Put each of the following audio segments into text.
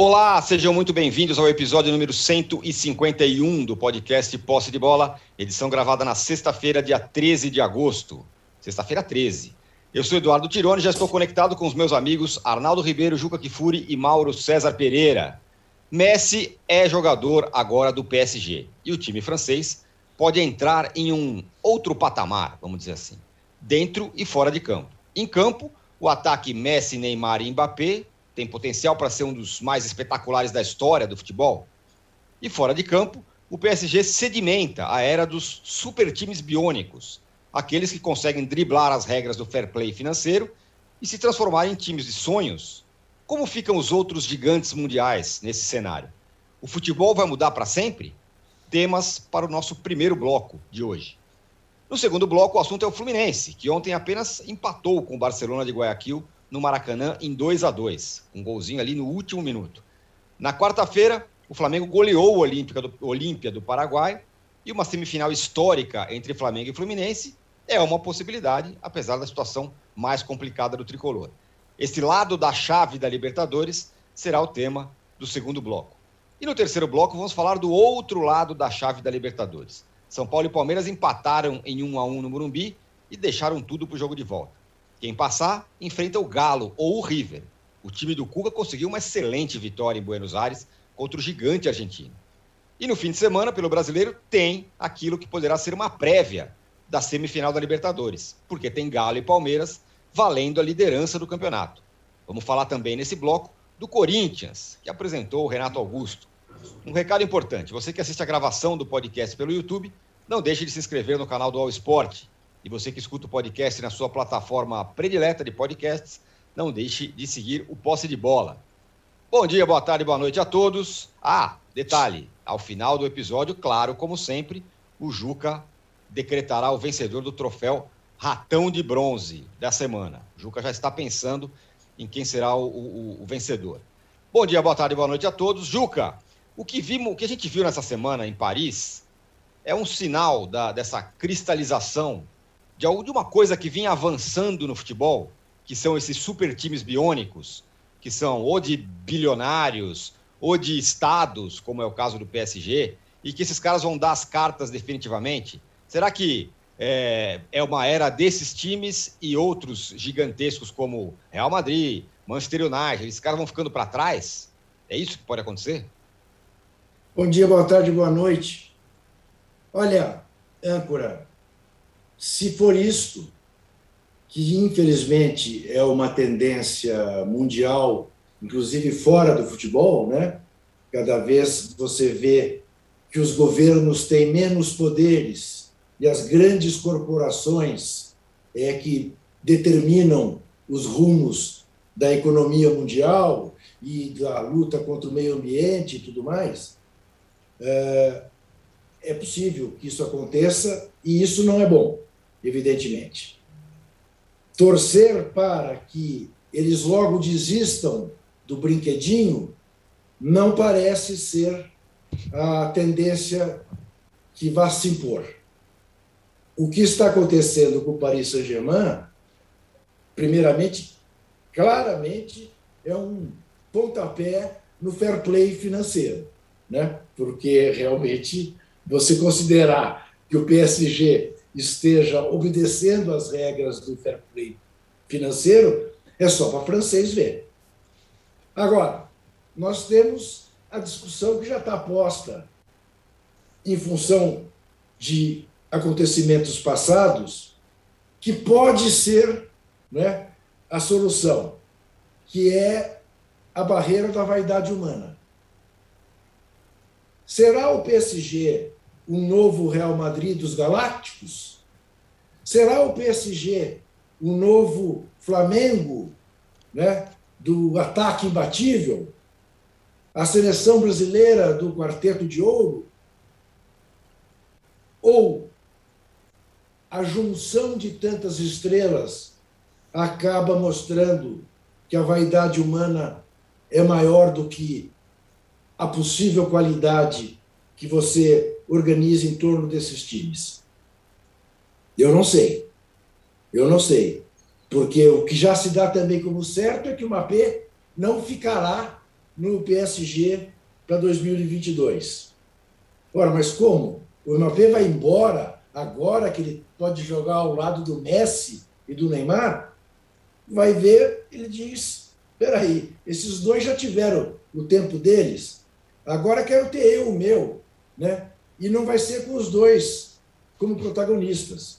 Olá, sejam muito bem-vindos ao episódio número 151 do podcast Posse de Bola, edição gravada na sexta-feira, dia 13 de agosto. Sexta-feira 13. Eu sou Eduardo Tironi já estou conectado com os meus amigos Arnaldo Ribeiro, Juca Kifuri e Mauro César Pereira. Messi é jogador agora do PSG e o time francês pode entrar em um outro patamar, vamos dizer assim, dentro e fora de campo. Em campo, o ataque Messi, Neymar e Mbappé tem potencial para ser um dos mais espetaculares da história do futebol. E fora de campo, o PSG sedimenta a era dos super times biônicos, aqueles que conseguem driblar as regras do fair play financeiro e se transformar em times de sonhos. Como ficam os outros gigantes mundiais nesse cenário? O futebol vai mudar para sempre? Temas para o nosso primeiro bloco de hoje. No segundo bloco, o assunto é o Fluminense, que ontem apenas empatou com o Barcelona de Guayaquil no Maracanã em 2 a 2 um golzinho ali no último minuto. Na quarta-feira, o Flamengo goleou o Olímpia do, Olímpia do Paraguai e uma semifinal histórica entre Flamengo e Fluminense é uma possibilidade, apesar da situação mais complicada do tricolor. Esse lado da chave da Libertadores será o tema do segundo bloco. E no terceiro bloco vamos falar do outro lado da chave da Libertadores. São Paulo e Palmeiras empataram em 1 a 1 no Morumbi e deixaram tudo para o jogo de volta. Quem passar enfrenta o Galo ou o River. O time do Cuca conseguiu uma excelente vitória em Buenos Aires contra o gigante argentino. E no fim de semana, pelo brasileiro, tem aquilo que poderá ser uma prévia da semifinal da Libertadores, porque tem Galo e Palmeiras valendo a liderança do campeonato. Vamos falar também nesse bloco do Corinthians, que apresentou o Renato Augusto. Um recado importante: você que assiste a gravação do podcast pelo YouTube, não deixe de se inscrever no canal do All Sport e você que escuta o podcast na sua plataforma predileta de podcasts, não deixe de seguir o Posse de Bola. Bom dia, boa tarde, boa noite a todos. Ah, detalhe: ao final do episódio, claro, como sempre, o Juca decretará o vencedor do troféu Ratão de Bronze da semana. O Juca já está pensando em quem será o, o, o vencedor. Bom dia, boa tarde, boa noite a todos. Juca, o que, vimos, o que a gente viu nessa semana em Paris é um sinal da, dessa cristalização de alguma coisa que vinha avançando no futebol, que são esses super times biônicos, que são ou de bilionários ou de estados, como é o caso do PSG, e que esses caras vão dar as cartas definitivamente? Será que é, é uma era desses times e outros gigantescos como Real Madrid, Manchester United, esses caras vão ficando para trás? É isso que pode acontecer? Bom dia, boa tarde, boa noite. Olha, âncora, se for isto, que infelizmente é uma tendência mundial, inclusive fora do futebol, né? Cada vez você vê que os governos têm menos poderes e as grandes corporações é que determinam os rumos da economia mundial e da luta contra o meio ambiente e tudo mais. É, é possível que isso aconteça e isso não é bom evidentemente. Torcer para que eles logo desistam do brinquedinho não parece ser a tendência que vai se impor. O que está acontecendo com o Paris Saint-Germain, primeiramente, claramente, é um pontapé no fair play financeiro, né? porque realmente você considerar que o PSG esteja obedecendo às regras do fair play financeiro, é só para francês ver. Agora, nós temos a discussão que já está posta em função de acontecimentos passados, que pode ser né, a solução, que é a barreira da vaidade humana. Será o PSG um novo Real Madrid dos Galácticos? Será o PSG um novo Flamengo né, do ataque imbatível? A seleção brasileira do Quarteto de Ouro? Ou a junção de tantas estrelas acaba mostrando que a vaidade humana é maior do que a possível qualidade que você organiza em torno desses times? Eu não sei. Eu não sei. Porque o que já se dá também como certo é que o MAP não ficará no PSG para 2022. Ora, mas como? O Mbappé vai embora agora que ele pode jogar ao lado do Messi e do Neymar? Vai ver, ele diz: espera aí, esses dois já tiveram o tempo deles, agora quero ter eu o meu, né? E não vai ser com os dois como protagonistas.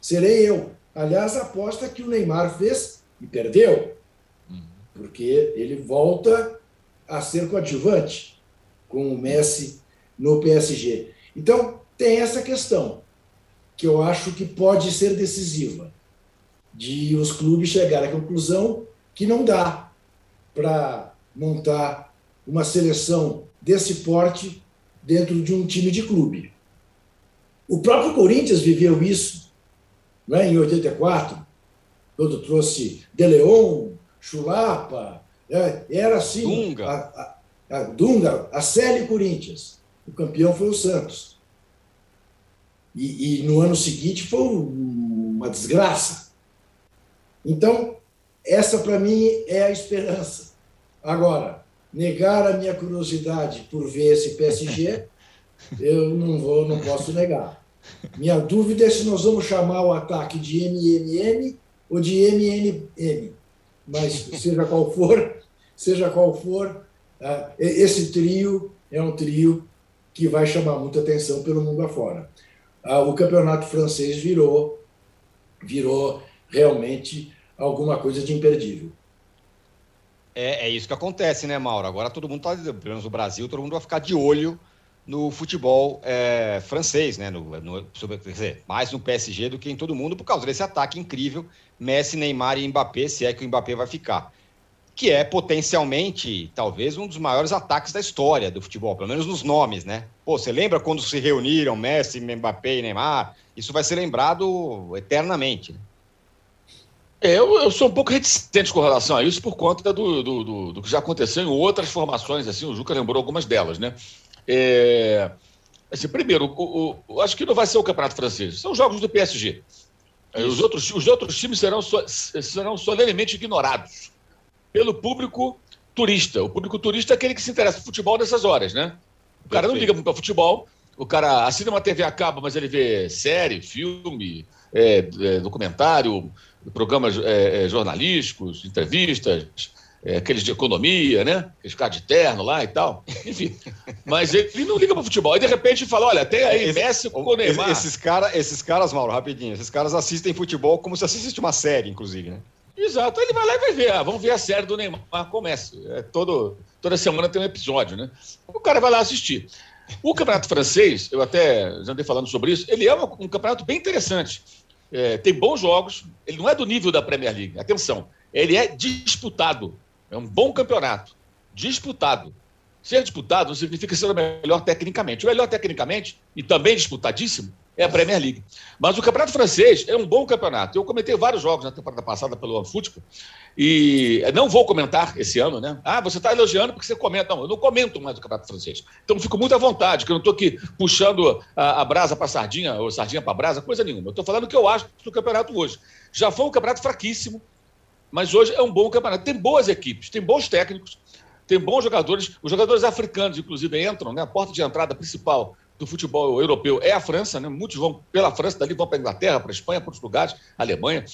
Serei eu. Aliás, a aposta que o Neymar fez e perdeu, porque ele volta a ser coadjuvante com o Messi no PSG. Então, tem essa questão, que eu acho que pode ser decisiva, de os clubes chegarem à conclusão que não dá para montar uma seleção desse porte dentro de um time de clube. O próprio Corinthians viveu isso né, em 84, quando trouxe De Leon, Chulapa, né, era assim. Dunga. A, a, a Dunga, a Série Corinthians. O campeão foi o Santos. E, e no ano seguinte foi uma desgraça. Então, essa para mim é a esperança. Agora, negar a minha curiosidade por ver esse PSG, eu não vou, não posso negar. Minha dúvida é se nós vamos chamar o ataque de MMM ou de MNM. Mas seja qual for, seja qual for, ah, esse trio é um trio que vai chamar muita atenção pelo mundo afora. Ah, o campeonato francês virou, virou realmente alguma coisa de imperdível. É, é isso que acontece, né, Mauro? Agora todo mundo está, pelo menos no Brasil, todo mundo vai ficar de olho no futebol é, francês, né? No, no, sobre, quer dizer, mais no PSG do que em todo mundo, por causa desse ataque incrível, Messi, Neymar e Mbappé, se é que o Mbappé vai ficar. Que é potencialmente, talvez, um dos maiores ataques da história do futebol, pelo menos nos nomes, né? Pô, você lembra quando se reuniram Messi, Mbappé e Neymar? Isso vai ser lembrado eternamente. Né? Eu, eu, sou um pouco reticente com relação a isso por conta do, do, do, do que já aconteceu em outras formações, assim, o Juca lembrou algumas delas, né? É, assim, primeiro, o, o, acho que não vai ser o Campeonato Francês, são jogos do PSG. Os outros, os outros times serão, serão solenemente ignorados pelo público turista. O público turista é aquele que se interessa por futebol nessas horas, né? O cara Perfeito. não liga muito para futebol, o cara assina uma TV a cabo, mas ele vê série, filme, é, é, documentário, programas é, é jornalísticos, entrevistas, é, aqueles de economia, né? Aqueles caras de terno lá e tal. Enfim. Mas ele não liga para futebol. Aí, de repente, fala: olha, tem aí Esse, Messi com o Neymar. Esses, cara, esses caras, Mauro, rapidinho, esses caras assistem futebol como se assistisse uma série, inclusive, né? Exato. Ele vai lá e vai ver. Ah, vamos ver a série do Neymar com o Messi. É todo, toda semana tem um episódio, né? O cara vai lá assistir. O campeonato francês, eu até já andei falando sobre isso, ele é um, um campeonato bem interessante. É, tem bons jogos, ele não é do nível da Premier League, atenção, ele é disputado. É um bom campeonato, disputado. Ser disputado não significa ser o melhor tecnicamente. O melhor tecnicamente, e também disputadíssimo, é a Premier League. Mas o campeonato francês é um bom campeonato. Eu comentei vários jogos na temporada passada pelo OneFootball e não vou comentar esse ano, né? Ah, você está elogiando porque você comenta. Não, eu não comento mais o campeonato francês. Então fico muito à vontade, que eu não estou aqui puxando a, a brasa para sardinha ou sardinha para brasa, coisa nenhuma. Eu estou falando o que eu acho do campeonato hoje. Já foi um campeonato fraquíssimo, mas hoje é um bom campeonato. Tem boas equipes, tem bons técnicos, tem bons jogadores. Os jogadores africanos, inclusive, entram, né? A porta de entrada principal do futebol europeu é a França, né? Muitos vão pela França, dali vão para a Inglaterra, para a Espanha, para outros lugares, Alemanha.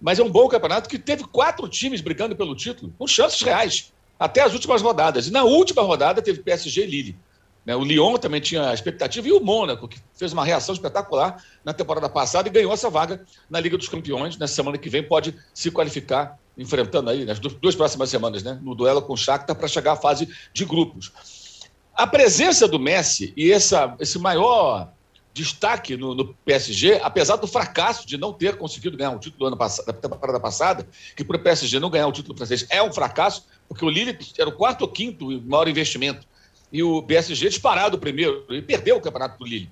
Mas é um bom campeonato que teve quatro times brigando pelo título, com chances reais, até as últimas rodadas. E na última rodada teve PSG e Lille. Né? O Lyon também tinha expectativa e o Mônaco, que fez uma reação espetacular na temporada passada e ganhou essa vaga na Liga dos Campeões. Na semana que vem pode se qualificar, enfrentando aí nas duas próximas semanas, né? no duelo com o Shakhtar, para chegar à fase de grupos. A presença do Messi e essa, esse maior destaque no, no, PSG, apesar do fracasso de não ter conseguido ganhar o título ano da temporada passada, que para o PSG não ganhar o título francês é um fracasso, porque o Lille era o quarto ou quinto maior investimento e o PSG disparado primeiro e perdeu o campeonato do Lille.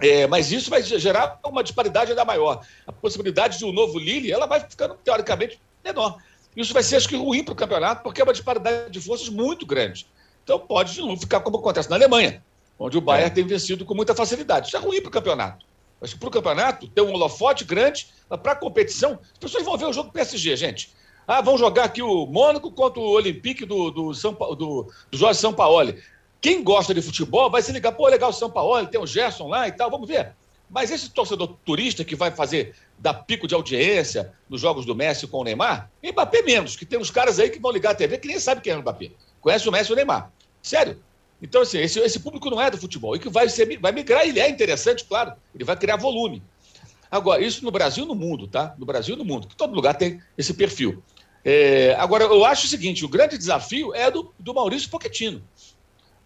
É, mas isso vai gerar uma disparidade ainda maior. A possibilidade de um novo Lille ela vai ficando, teoricamente, menor. Isso vai ser, acho que, ruim para o campeonato, porque é uma disparidade de forças muito grande. Então pode de novo ficar como acontece na Alemanha, onde o Bayern é. tem vencido com muita facilidade. Isso é ruim para o campeonato. Que para o campeonato, ter um holofote grande, para a competição, as pessoas vão ver o jogo do PSG, gente. Ah, vão jogar aqui o Mônaco contra o Olympique do, do, São, do, do Jorge Sampaoli. Quem gosta de futebol vai se ligar, pô, legal o São Paulo, tem o Gerson lá e tal, vamos ver. Mas esse torcedor turista que vai fazer dar pico de audiência nos jogos do Messi com o Neymar, Mbappé menos, que tem uns caras aí que vão ligar a TV que nem sabe quem é o Mbappé. Conhece o Messi e o Neymar. Sério. Então, assim, esse, esse público não é do futebol. E que vai, ser, vai migrar, ele é interessante, claro. Ele vai criar volume. Agora, isso no Brasil e no mundo, tá? No Brasil e no mundo, que todo lugar tem esse perfil. É, agora, eu acho o seguinte: o grande desafio é do, do Maurício Pochettino.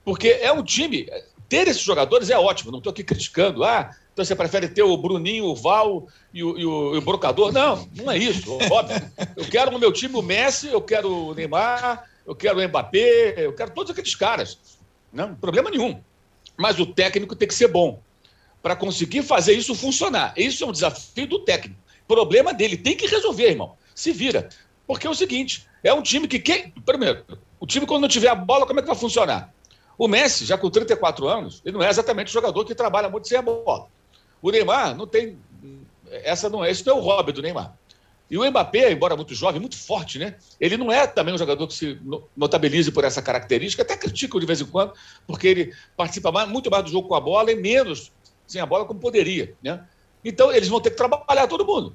Porque é um time. Ter esses jogadores é ótimo, não estou aqui criticando. Ah, então você prefere ter o Bruninho, o Val e o, e o, e o Brocador? Não, não é isso, óbvio. Eu quero no meu time o Messi, eu quero o Neymar, eu quero o Mbappé, eu quero todos aqueles caras. Não, problema nenhum. Mas o técnico tem que ser bom para conseguir fazer isso funcionar. Isso é um desafio do técnico. Problema dele, tem que resolver, irmão. Se vira. Porque é o seguinte: é um time que. Quem... Primeiro, o time, quando não tiver a bola, como é que vai funcionar? O Messi, já com 34 anos, ele não é exatamente o jogador que trabalha muito sem a bola. O Neymar não tem. Essa não é, esse não é o hobby do Neymar. E o Mbappé, embora muito jovem, muito forte, né? Ele não é também um jogador que se notabilize por essa característica, até critico de vez em quando, porque ele participa mais, muito mais do jogo com a bola e menos sem a bola como poderia, né? Então eles vão ter que trabalhar todo mundo.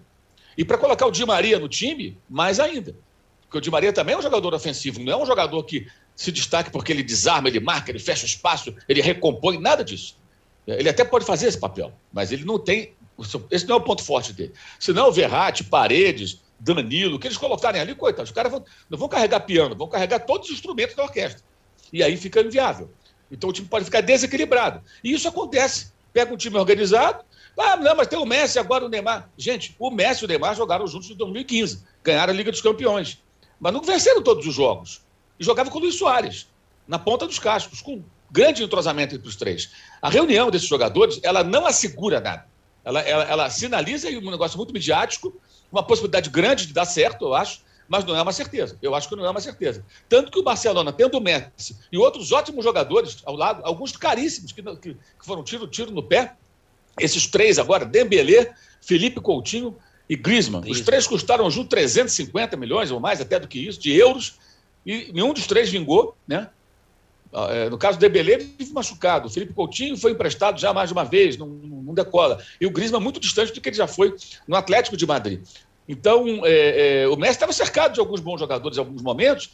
E para colocar o Di Maria no time, mais ainda. Porque o Di Maria também é um jogador ofensivo, não é um jogador que se destaque porque ele desarma, ele marca, ele fecha o espaço, ele recompõe, nada disso. Ele até pode fazer esse papel, mas ele não tem. Esse não é o ponto forte dele. Senão Verratti, Paredes, Danilo, que eles colocarem ali, coitados, os caras vão, não vão carregar piano, vão carregar todos os instrumentos da orquestra. E aí fica inviável. Então o time pode ficar desequilibrado. E isso acontece. Pega um time organizado, ah, não, mas tem o Messi agora o Neymar. Gente, o Messi e o Neymar jogaram juntos em 2015, ganharam a Liga dos Campeões. Mas não venceram todos os jogos e jogava com o Luiz Soares, na ponta dos cascos, com grande entrosamento entre os três. A reunião desses jogadores, ela não assegura nada. Ela, ela, ela sinaliza um negócio muito midiático, uma possibilidade grande de dar certo, eu acho, mas não é uma certeza. Eu acho que não é uma certeza. Tanto que o Barcelona, tendo o Messi e outros ótimos jogadores ao lado, alguns caríssimos, que, que, que foram tiro, tiro no pé, esses três agora, Dembélé, Felipe Coutinho e Griezmann. Griezmann. Os três custaram junto 350 milhões ou mais até do que isso, de euros e nenhum dos três vingou, né? Ah, é, no caso do Debelé, vive machucado. O Felipe Coutinho foi emprestado já mais de uma vez, não, não decola. E o Griezmann muito distante do que ele já foi no Atlético de Madrid. Então, é, é, o Messi estava cercado de alguns bons jogadores em alguns momentos,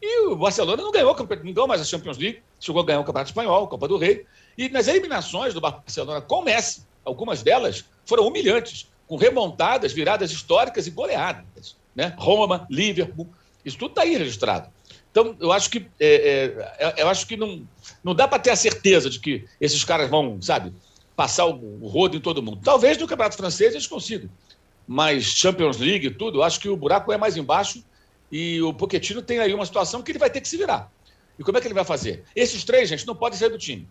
e o Barcelona não ganhou, não ganhou mais a Champions League, chegou a ganhar o Campeonato Espanhol, a Copa do Rei. E nas eliminações do Barcelona com o Messi, algumas delas foram humilhantes, com remontadas, viradas históricas e goleadas. Né? Roma, Liverpool, isso tudo está aí registrado. Então, eu acho que, é, é, é, eu acho que não, não dá para ter a certeza de que esses caras vão, sabe, passar o, rodo em todo mundo. Talvez no Campeonato Francês eles consigam. Mas Champions League e tudo, eu acho que o buraco é mais embaixo e o Pochettino tem aí uma situação que ele vai ter que se virar. E como é que ele vai fazer? Esses três, gente, não podem sair do time.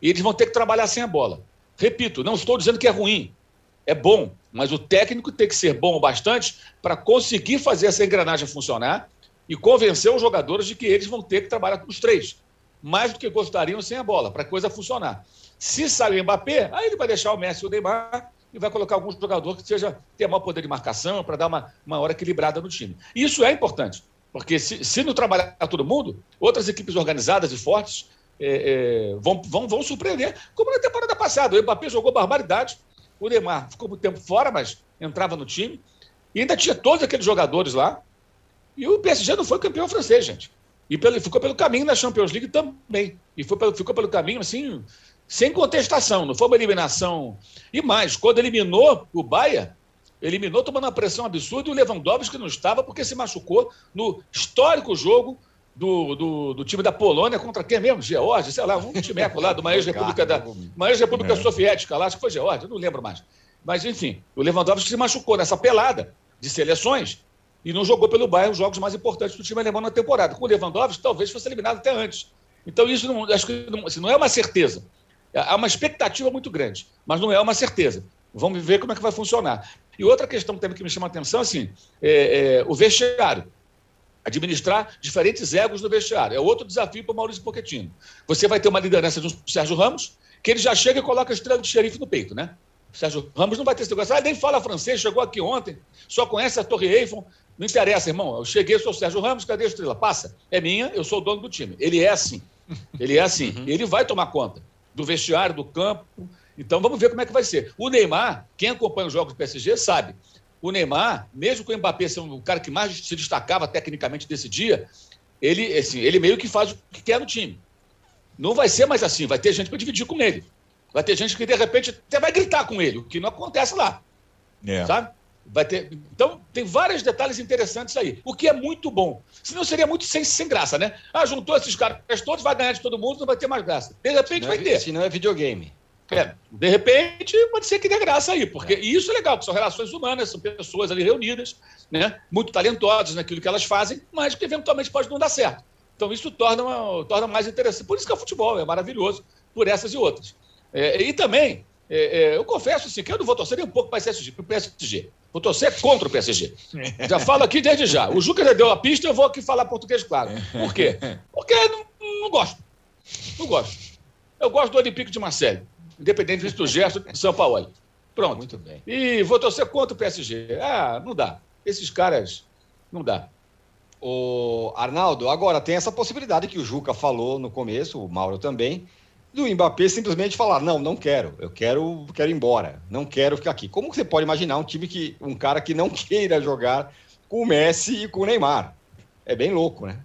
E eles vão ter que trabalhar sem a bola. Repito, não estou dizendo que é ruim. É bom, mas o técnico tem que ser bom o bastante para conseguir fazer essa engrenagem funcionar e convencer os jogadores de que eles vão ter que trabalhar com os três, mais do que gostariam sem a bola, para a coisa funcionar. Se sair o Mbappé, aí ele vai deixar o Messi e o Neymar e vai colocar algum jogador que seja tenha maior poder de marcação para dar uma, uma hora equilibrada no time. E isso é importante, porque se, se não trabalhar todo mundo, outras equipes organizadas e fortes é, é, vão, vão, vão surpreender, como na temporada passada. O Mbappé jogou barbaridade, o Neymar ficou muito tempo fora, mas entrava no time, e ainda tinha todos aqueles jogadores lá e o PSG não foi campeão francês, gente. E pelo, ficou pelo caminho na Champions League também. E pelo, ficou pelo caminho, assim, sem contestação. Não foi uma eliminação. E mais, quando eliminou o Bahia, eliminou tomando uma pressão absurda e o Lewandowski não estava porque se machucou no histórico jogo do, do, do time da Polônia contra quem mesmo? Geórgia, sei lá, um time lá do Maior República da Maior República é. Soviética lá, acho que foi Geórgia, não lembro mais. Mas, enfim, o Lewandowski se machucou nessa pelada de seleções e não jogou pelo Bayern os jogos mais importantes do time alemão na temporada. Com o Lewandowski, talvez fosse eliminado até antes. Então, isso não, acho que não, assim, não é uma certeza. Há uma expectativa muito grande, mas não é uma certeza. Vamos ver como é que vai funcionar. E outra questão também que me chama a atenção, assim, é, é o vestiário. Administrar diferentes egos no vestiário. É outro desafio para o Maurício Pochettino. Você vai ter uma liderança de um Sérgio Ramos, que ele já chega e coloca a estrela de xerife no peito, né? Sérgio Ramos não vai ter esse negócio. Ah, nem fala francês, chegou aqui ontem, só conhece a Torre Eiffel, Não interessa, irmão. Eu cheguei, sou o Sérgio Ramos, cadê a estrela? Passa. É minha, eu sou o dono do time. Ele é assim. Ele é assim. Uhum. Ele vai tomar conta do vestiário, do campo. Então vamos ver como é que vai ser. O Neymar, quem acompanha os jogos do PSG, sabe. O Neymar, mesmo com o Mbappé sendo o cara que mais se destacava tecnicamente desse dia, ele, assim, ele meio que faz o que quer no time. Não vai ser mais assim, vai ter gente para dividir com ele. Vai ter gente que, de repente, até vai gritar com ele, o que não acontece lá. É. Sabe? Vai ter... Então, tem vários detalhes interessantes aí, o que é muito bom. Senão seria muito sem, sem graça, né? Ah, juntou esses caras todos, vai ganhar de todo mundo, não vai ter mais graça. De repente vai é, ter. Se não é videogame. É, de repente, pode ser que dê graça aí, porque é. isso é legal, porque são relações humanas, são pessoas ali reunidas, né, muito talentosas naquilo que elas fazem, mas que eventualmente pode não dar certo. Então, isso torna, uma, torna mais interessante. Por isso que é o futebol é maravilhoso, por essas e outras. É, e também, é, eu confesso assim, que eu não vou torcer nem um pouco para o PSG. Vou torcer contra o PSG. Já falo aqui desde já. O Juca já deu a pista, eu vou aqui falar português claro. Por quê? Porque não, não gosto. Não gosto. Eu gosto do Olympique de Marseille, independente do gesto de São Paulo. Pronto. Muito bem. E vou torcer contra o PSG. Ah, não dá. Esses caras, não dá. O Arnaldo, agora tem essa possibilidade que o Juca falou no começo, o Mauro também, do Mbappé simplesmente falar: não, não quero, eu quero, quero ir embora, não quero ficar aqui. Como você pode imaginar um time que. um cara que não queira jogar com o Messi e com o Neymar? É bem louco, né?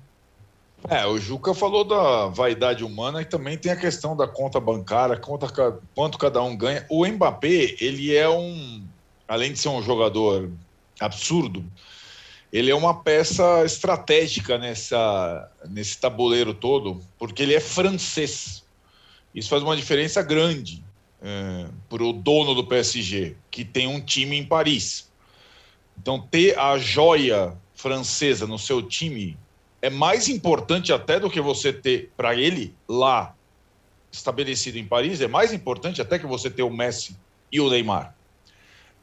É, o Juca falou da vaidade humana e também tem a questão da conta bancária, conta quanto cada um ganha. O Mbappé, ele é um, além de ser um jogador absurdo, ele é uma peça estratégica nessa, nesse tabuleiro todo, porque ele é francês. Isso faz uma diferença grande é, para o dono do PSG, que tem um time em Paris. Então, ter a joia francesa no seu time é mais importante até do que você ter para ele lá estabelecido em Paris, é mais importante até que você ter o Messi e o Neymar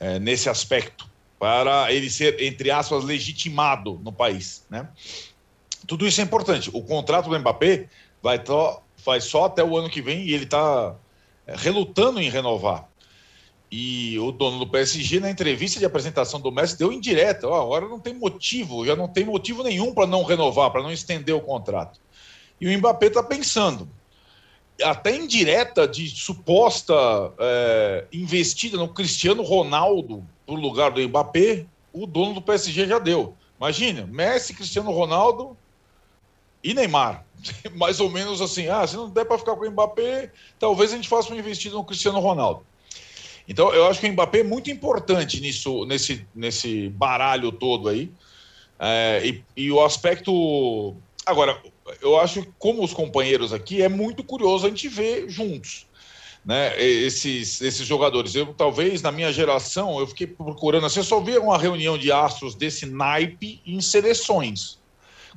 é, nesse aspecto, para ele ser, entre aspas, legitimado no país. Né? Tudo isso é importante. O contrato do Mbappé vai, vai só até o ano que vem e ele está é, relutando em renovar. E o dono do PSG, na entrevista de apresentação do Messi, deu indireta: oh, agora não tem motivo, já não tem motivo nenhum para não renovar, para não estender o contrato. E o Mbappé está pensando, até indireta de suposta é, investida no Cristiano Ronaldo no lugar do Mbappé, o dono do PSG já deu. Imagina, Messi, Cristiano Ronaldo e Neymar. mais ou menos assim, ah, se não der para ficar com o Mbappé, talvez a gente faça uma investida no Cristiano Ronaldo. Então, eu acho que o Mbappé é muito importante nisso, nesse, nesse baralho todo aí. É, e, e, o aspecto. Agora, eu acho que, como os companheiros aqui, é muito curioso a gente ver juntos né, esses, esses jogadores. Eu, talvez, na minha geração, eu fiquei procurando. Assim, eu só via uma reunião de astros desse naipe em seleções.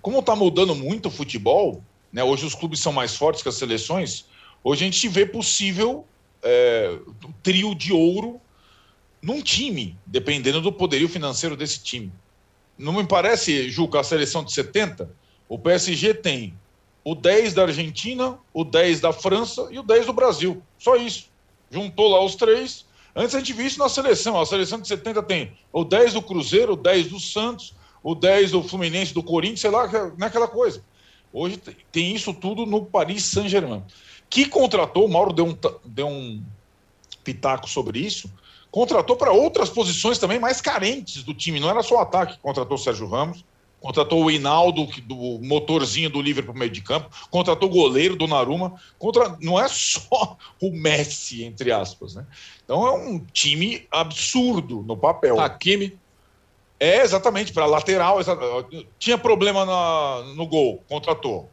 Como está mudando muito o futebol, né? Hoje os clubes são mais fortes que as seleções. Hoje a gente vê possível é, um trio de ouro num time, dependendo do poderio financeiro desse time. Não me parece, Juca, a seleção de 70? O PSG tem o 10 da Argentina, o 10 da França e o 10 do Brasil. Só isso. Juntou lá os três. Antes a gente viu isso na seleção. A seleção de 70 tem o 10 do Cruzeiro, o 10 do Santos, o 10 do Fluminense, do Corinthians, sei lá, naquela coisa. Hoje tem isso tudo no Paris Saint-Germain. Que contratou, o Mauro deu um, deu um pitaco sobre isso, contratou para outras posições também mais carentes do time. Não era só o ataque, contratou o Sérgio Ramos, contratou o Hinaldo, do motorzinho do Liverpool meio de campo, contratou o goleiro do Naruma, contra... não é só o Messi, entre aspas. Né? Então é um time absurdo no papel. Hakimi. É, exatamente, para lateral. Tinha problema na, no gol, contratou.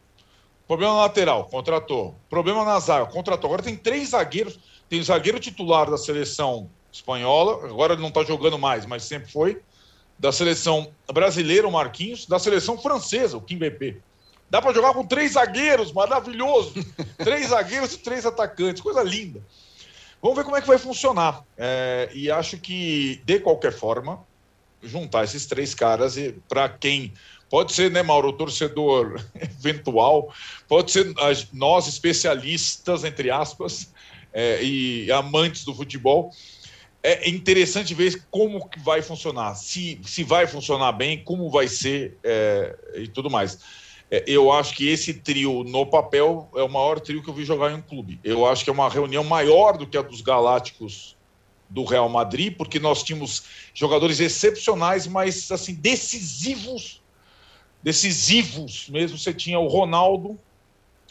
Problema na lateral, contratou. Problema na zaga, contratou. Agora tem três zagueiros. Tem o zagueiro titular da seleção espanhola, agora ele não está jogando mais, mas sempre foi. Da seleção brasileira, o Marquinhos. Da seleção francesa, o Kim BP. Dá para jogar com três zagueiros, maravilhoso. três zagueiros e três atacantes, coisa linda. Vamos ver como é que vai funcionar. É, e acho que, de qualquer forma, juntar esses três caras e para quem pode ser, né, Mauro, torcedor eventual, pode ser nós especialistas entre aspas é, e amantes do futebol. é interessante ver como que vai funcionar, se, se vai funcionar bem, como vai ser é, e tudo mais. É, eu acho que esse trio, no papel, é o maior trio que eu vi jogar em um clube. Eu acho que é uma reunião maior do que a dos Galácticos do Real Madrid, porque nós tínhamos jogadores excepcionais, mas assim decisivos, decisivos mesmo. Você tinha o Ronaldo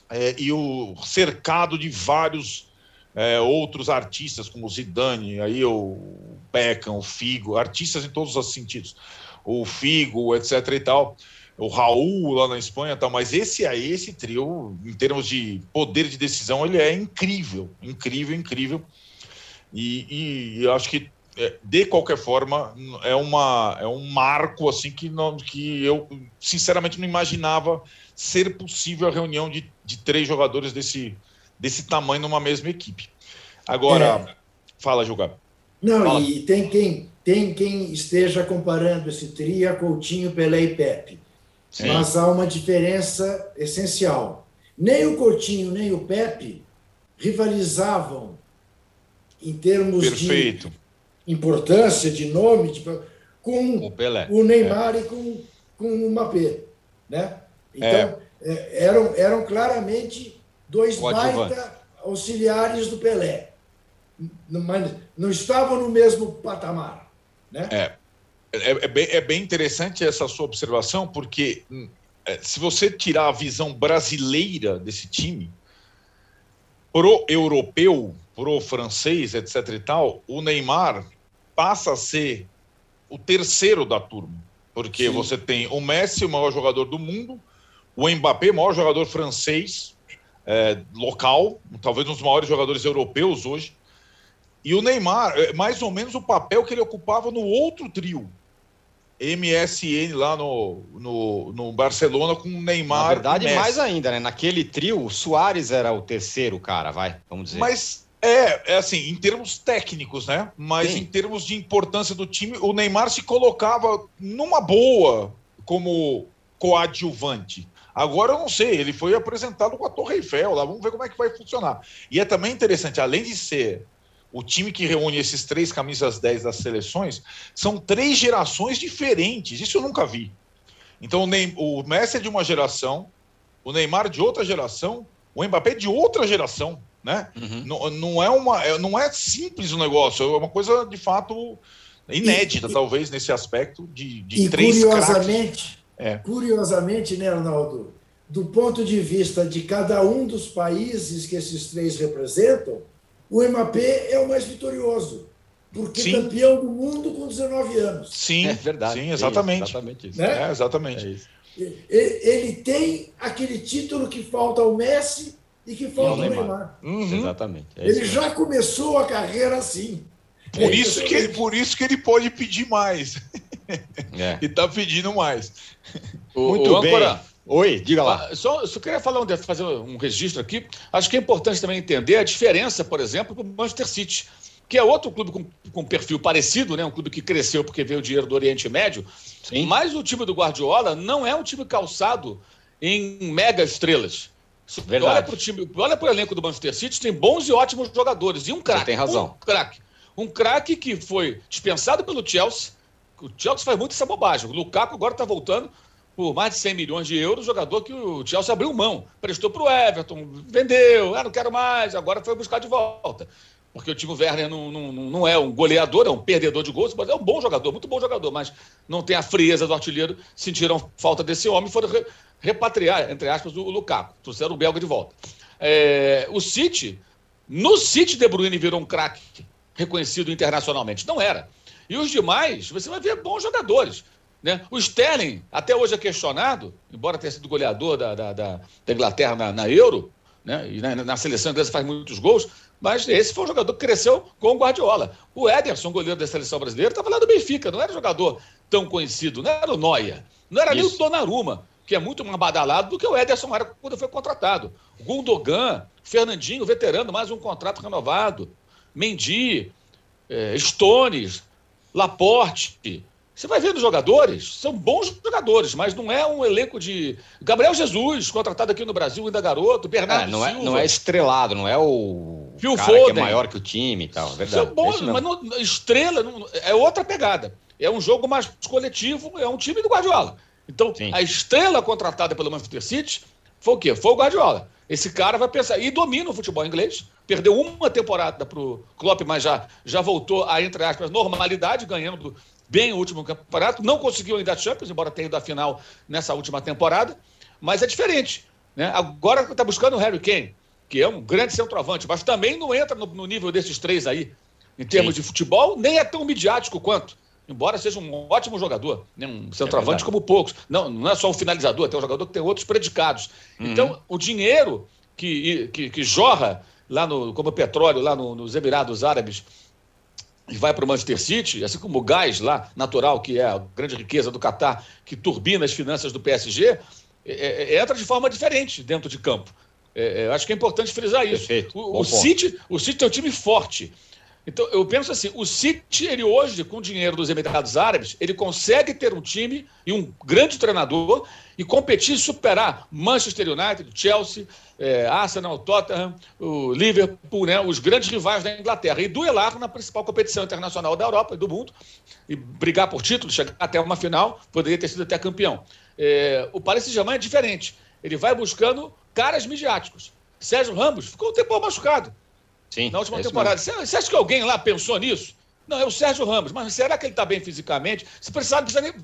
é, e o cercado de vários é, outros artistas, como o Zidane, aí o Beckham, o Figo, artistas em todos os sentidos, o Figo, etc. e tal, o Raul lá na Espanha, tal. Mas esse aí, esse trio, em termos de poder de decisão, ele é incrível, incrível, incrível. E, e acho que é, de qualquer forma é uma é um marco assim que não que eu sinceramente não imaginava ser possível a reunião de, de três jogadores desse desse tamanho numa mesma equipe. Agora, é. fala, Julga. Não, fala. e tem quem, tem quem esteja comparando esse trio a Coutinho, Pelé e Pepe. Sim. Mas há uma diferença essencial. Nem o Coutinho, nem o Pepe rivalizavam em termos Perfeito. de importância, de nome, de, com o, Pelé. o Neymar é. e com, com o Mbappé. Né? Então, é. é eram, eram claramente dois baita auxiliares do Pelé. Mas não estavam no mesmo patamar. Né? É. É, é, bem, é bem interessante essa sua observação, porque hum, é, se você tirar a visão brasileira desse time, pro europeu, pro francês, etc e tal, o Neymar passa a ser o terceiro da turma. Porque Sim. você tem o Messi, o maior jogador do mundo, o Mbappé, o maior jogador francês, é, local, talvez um dos maiores jogadores europeus hoje. E o Neymar, é, mais ou menos o papel que ele ocupava no outro trio. MSN lá no, no, no Barcelona com o Neymar. Na verdade, mais ainda, né? Naquele trio, o Soares era o terceiro cara, vai, vamos dizer. Mas é, é assim, em termos técnicos, né? Mas Sim. em termos de importância do time, o Neymar se colocava numa boa como coadjuvante. Agora eu não sei, ele foi apresentado com a Torre Eiffel lá, vamos ver como é que vai funcionar. E é também interessante, além de ser o time que reúne esses três camisas 10 das seleções, são três gerações diferentes. Isso eu nunca vi. Então o Messi é de uma geração, o Neymar de outra geração, o Mbappé de outra geração, né? Uhum. Não, não, é uma, é, não é simples o negócio, é uma coisa de fato inédita, e, talvez, nesse aspecto de, de e três curiosamente, é. Curiosamente, né, Arnaldo, do ponto de vista de cada um dos países que esses três representam, o MAP é o mais vitorioso. Porque Sim. campeão do mundo com 19 anos. Sim, é verdade. Sim, exatamente. É exatamente isso. Né? É, exatamente. É isso. Ele tem aquele título que falta ao Messi e que falta ao Neymar. Uhum. Exatamente. É ele já começou a carreira assim. Por, é isso que, por isso que ele pode pedir mais. É. e está pedindo mais. O, Muito o bem. Oi, diga lá. Ah, só, só queria falar um, fazer um registro aqui. Acho que é importante também entender a diferença, por exemplo, do Manchester City, que é outro clube com, com perfil parecido, né? um clube que cresceu porque veio o dinheiro do Oriente Médio. Sim. Mas o time do Guardiola não é um time calçado em mega estrelas. Verdade. Olha para o time, olha para o elenco do Manchester City, tem bons e ótimos jogadores. E um craque. Tem razão. Um craque. Um craque que foi dispensado pelo Chelsea. O Chelsea faz muito essa bobagem. O Lukaku agora está voltando por mais de 100 milhões de euros, jogador que o Chelsea abriu mão, prestou para o Everton, vendeu, ah, não quero mais, agora foi buscar de volta. Porque o Timo Werner não, não, não é um goleador, é um perdedor de gols, mas é um bom jogador, muito bom jogador, mas não tem a frieza do artilheiro, sentiram falta desse homem e foram repatriar, entre aspas, o Lukaku, trouxeram o belga de volta. É, o City, no City De Bruyne virou um craque reconhecido internacionalmente, não era. E os demais, você vai ver bons jogadores. Né? O Sterling, até hoje é questionado, embora tenha sido goleador da, da, da, da Inglaterra na, na, Euro, né? e na, na, seleção inglesa faz muitos gols, mas esse foi um jogador que cresceu com o Guardiola. O Ederson, goleiro da seleção brasileira, estava lá do Benfica, não era jogador tão conhecido, não era o Noia, não era Isso. nem o Donnarumma, que é muito mais badalado do que o Ederson era quando foi contratado. Gundogan, Fernandinho, veterano, mais um contrato renovado. Mendy, eh, Stones, Laporte, Você vai vendo jogadores, são bons jogadores, mas não é um elenco de. Gabriel Jesus, contratado aqui no Brasil, ainda garoto, Bernardo É, não, é, Silva. não é estrelado, não é o Phil cara que é Foden. maior que o time e tal. é Verdade. São bons, É mas não- estrela não- é outra pegada. É um jogo mais coletivo, é um time do Guardiola. Então, Sim. a estrela contratada pelo Manchester City foi o quê? Foi o Guardiola. Esse cara vai pensar. E domina o futebol inglês. Perdeu uma temporada para o Klopp, mas já, já voltou a, entre aspas, normalidade, ganhando bem o último campeonato. Não conseguiu ainda a Champions, embora tenha ido à final nessa última temporada. Mas é diferente. Né? Agora está buscando o Harry Kane, que é um grande centroavante, mas também não entra no, no nível desses três aí, em termos Sim. de futebol, nem é tão midiático quanto. Embora seja um ótimo jogador, né? um centroavante verdade. como poucos. Não, não é só um finalizador, tem um jogador que tem outros predicados. Então, o dinheiro que, que, que jorra lá no, como petróleo lá no- nos Emirados Árabes e vai para o Manchester City, assim como o gás lá, natural, que é a grande riqueza do Catar, que turbina as finanças do PSG, é- é- entra de forma diferente dentro de campo. É, é, eu acho que é importante frisar isso. Perfeito. O, o. City, o City tem um time forte. Então, eu penso assim, o City, ele hoje, com o dinheiro dos Emirados Árabes, ele consegue ter um time e um grande treinador e competir e superar Manchester United, Chelsea, eh, Arsenal, Tottenham, o Liverpool, né, os grandes rivais da Inglaterra, e duelar na principal competição internacional da Europa e do mundo, e brigar por título, chegar até uma final, poderia ter sido até campeão. Eh, o Paris Saint-Germain é diferente. Ele vai buscando caras midiáticos. Sérgio Ramos ficou um tempo machucado Sim, na última é temporada. Você, você acha que alguém lá pensou nisso? Não, é o Sérgio Ramos. Mas será que ele está bem fisicamente? Se precisar, não precisa nem.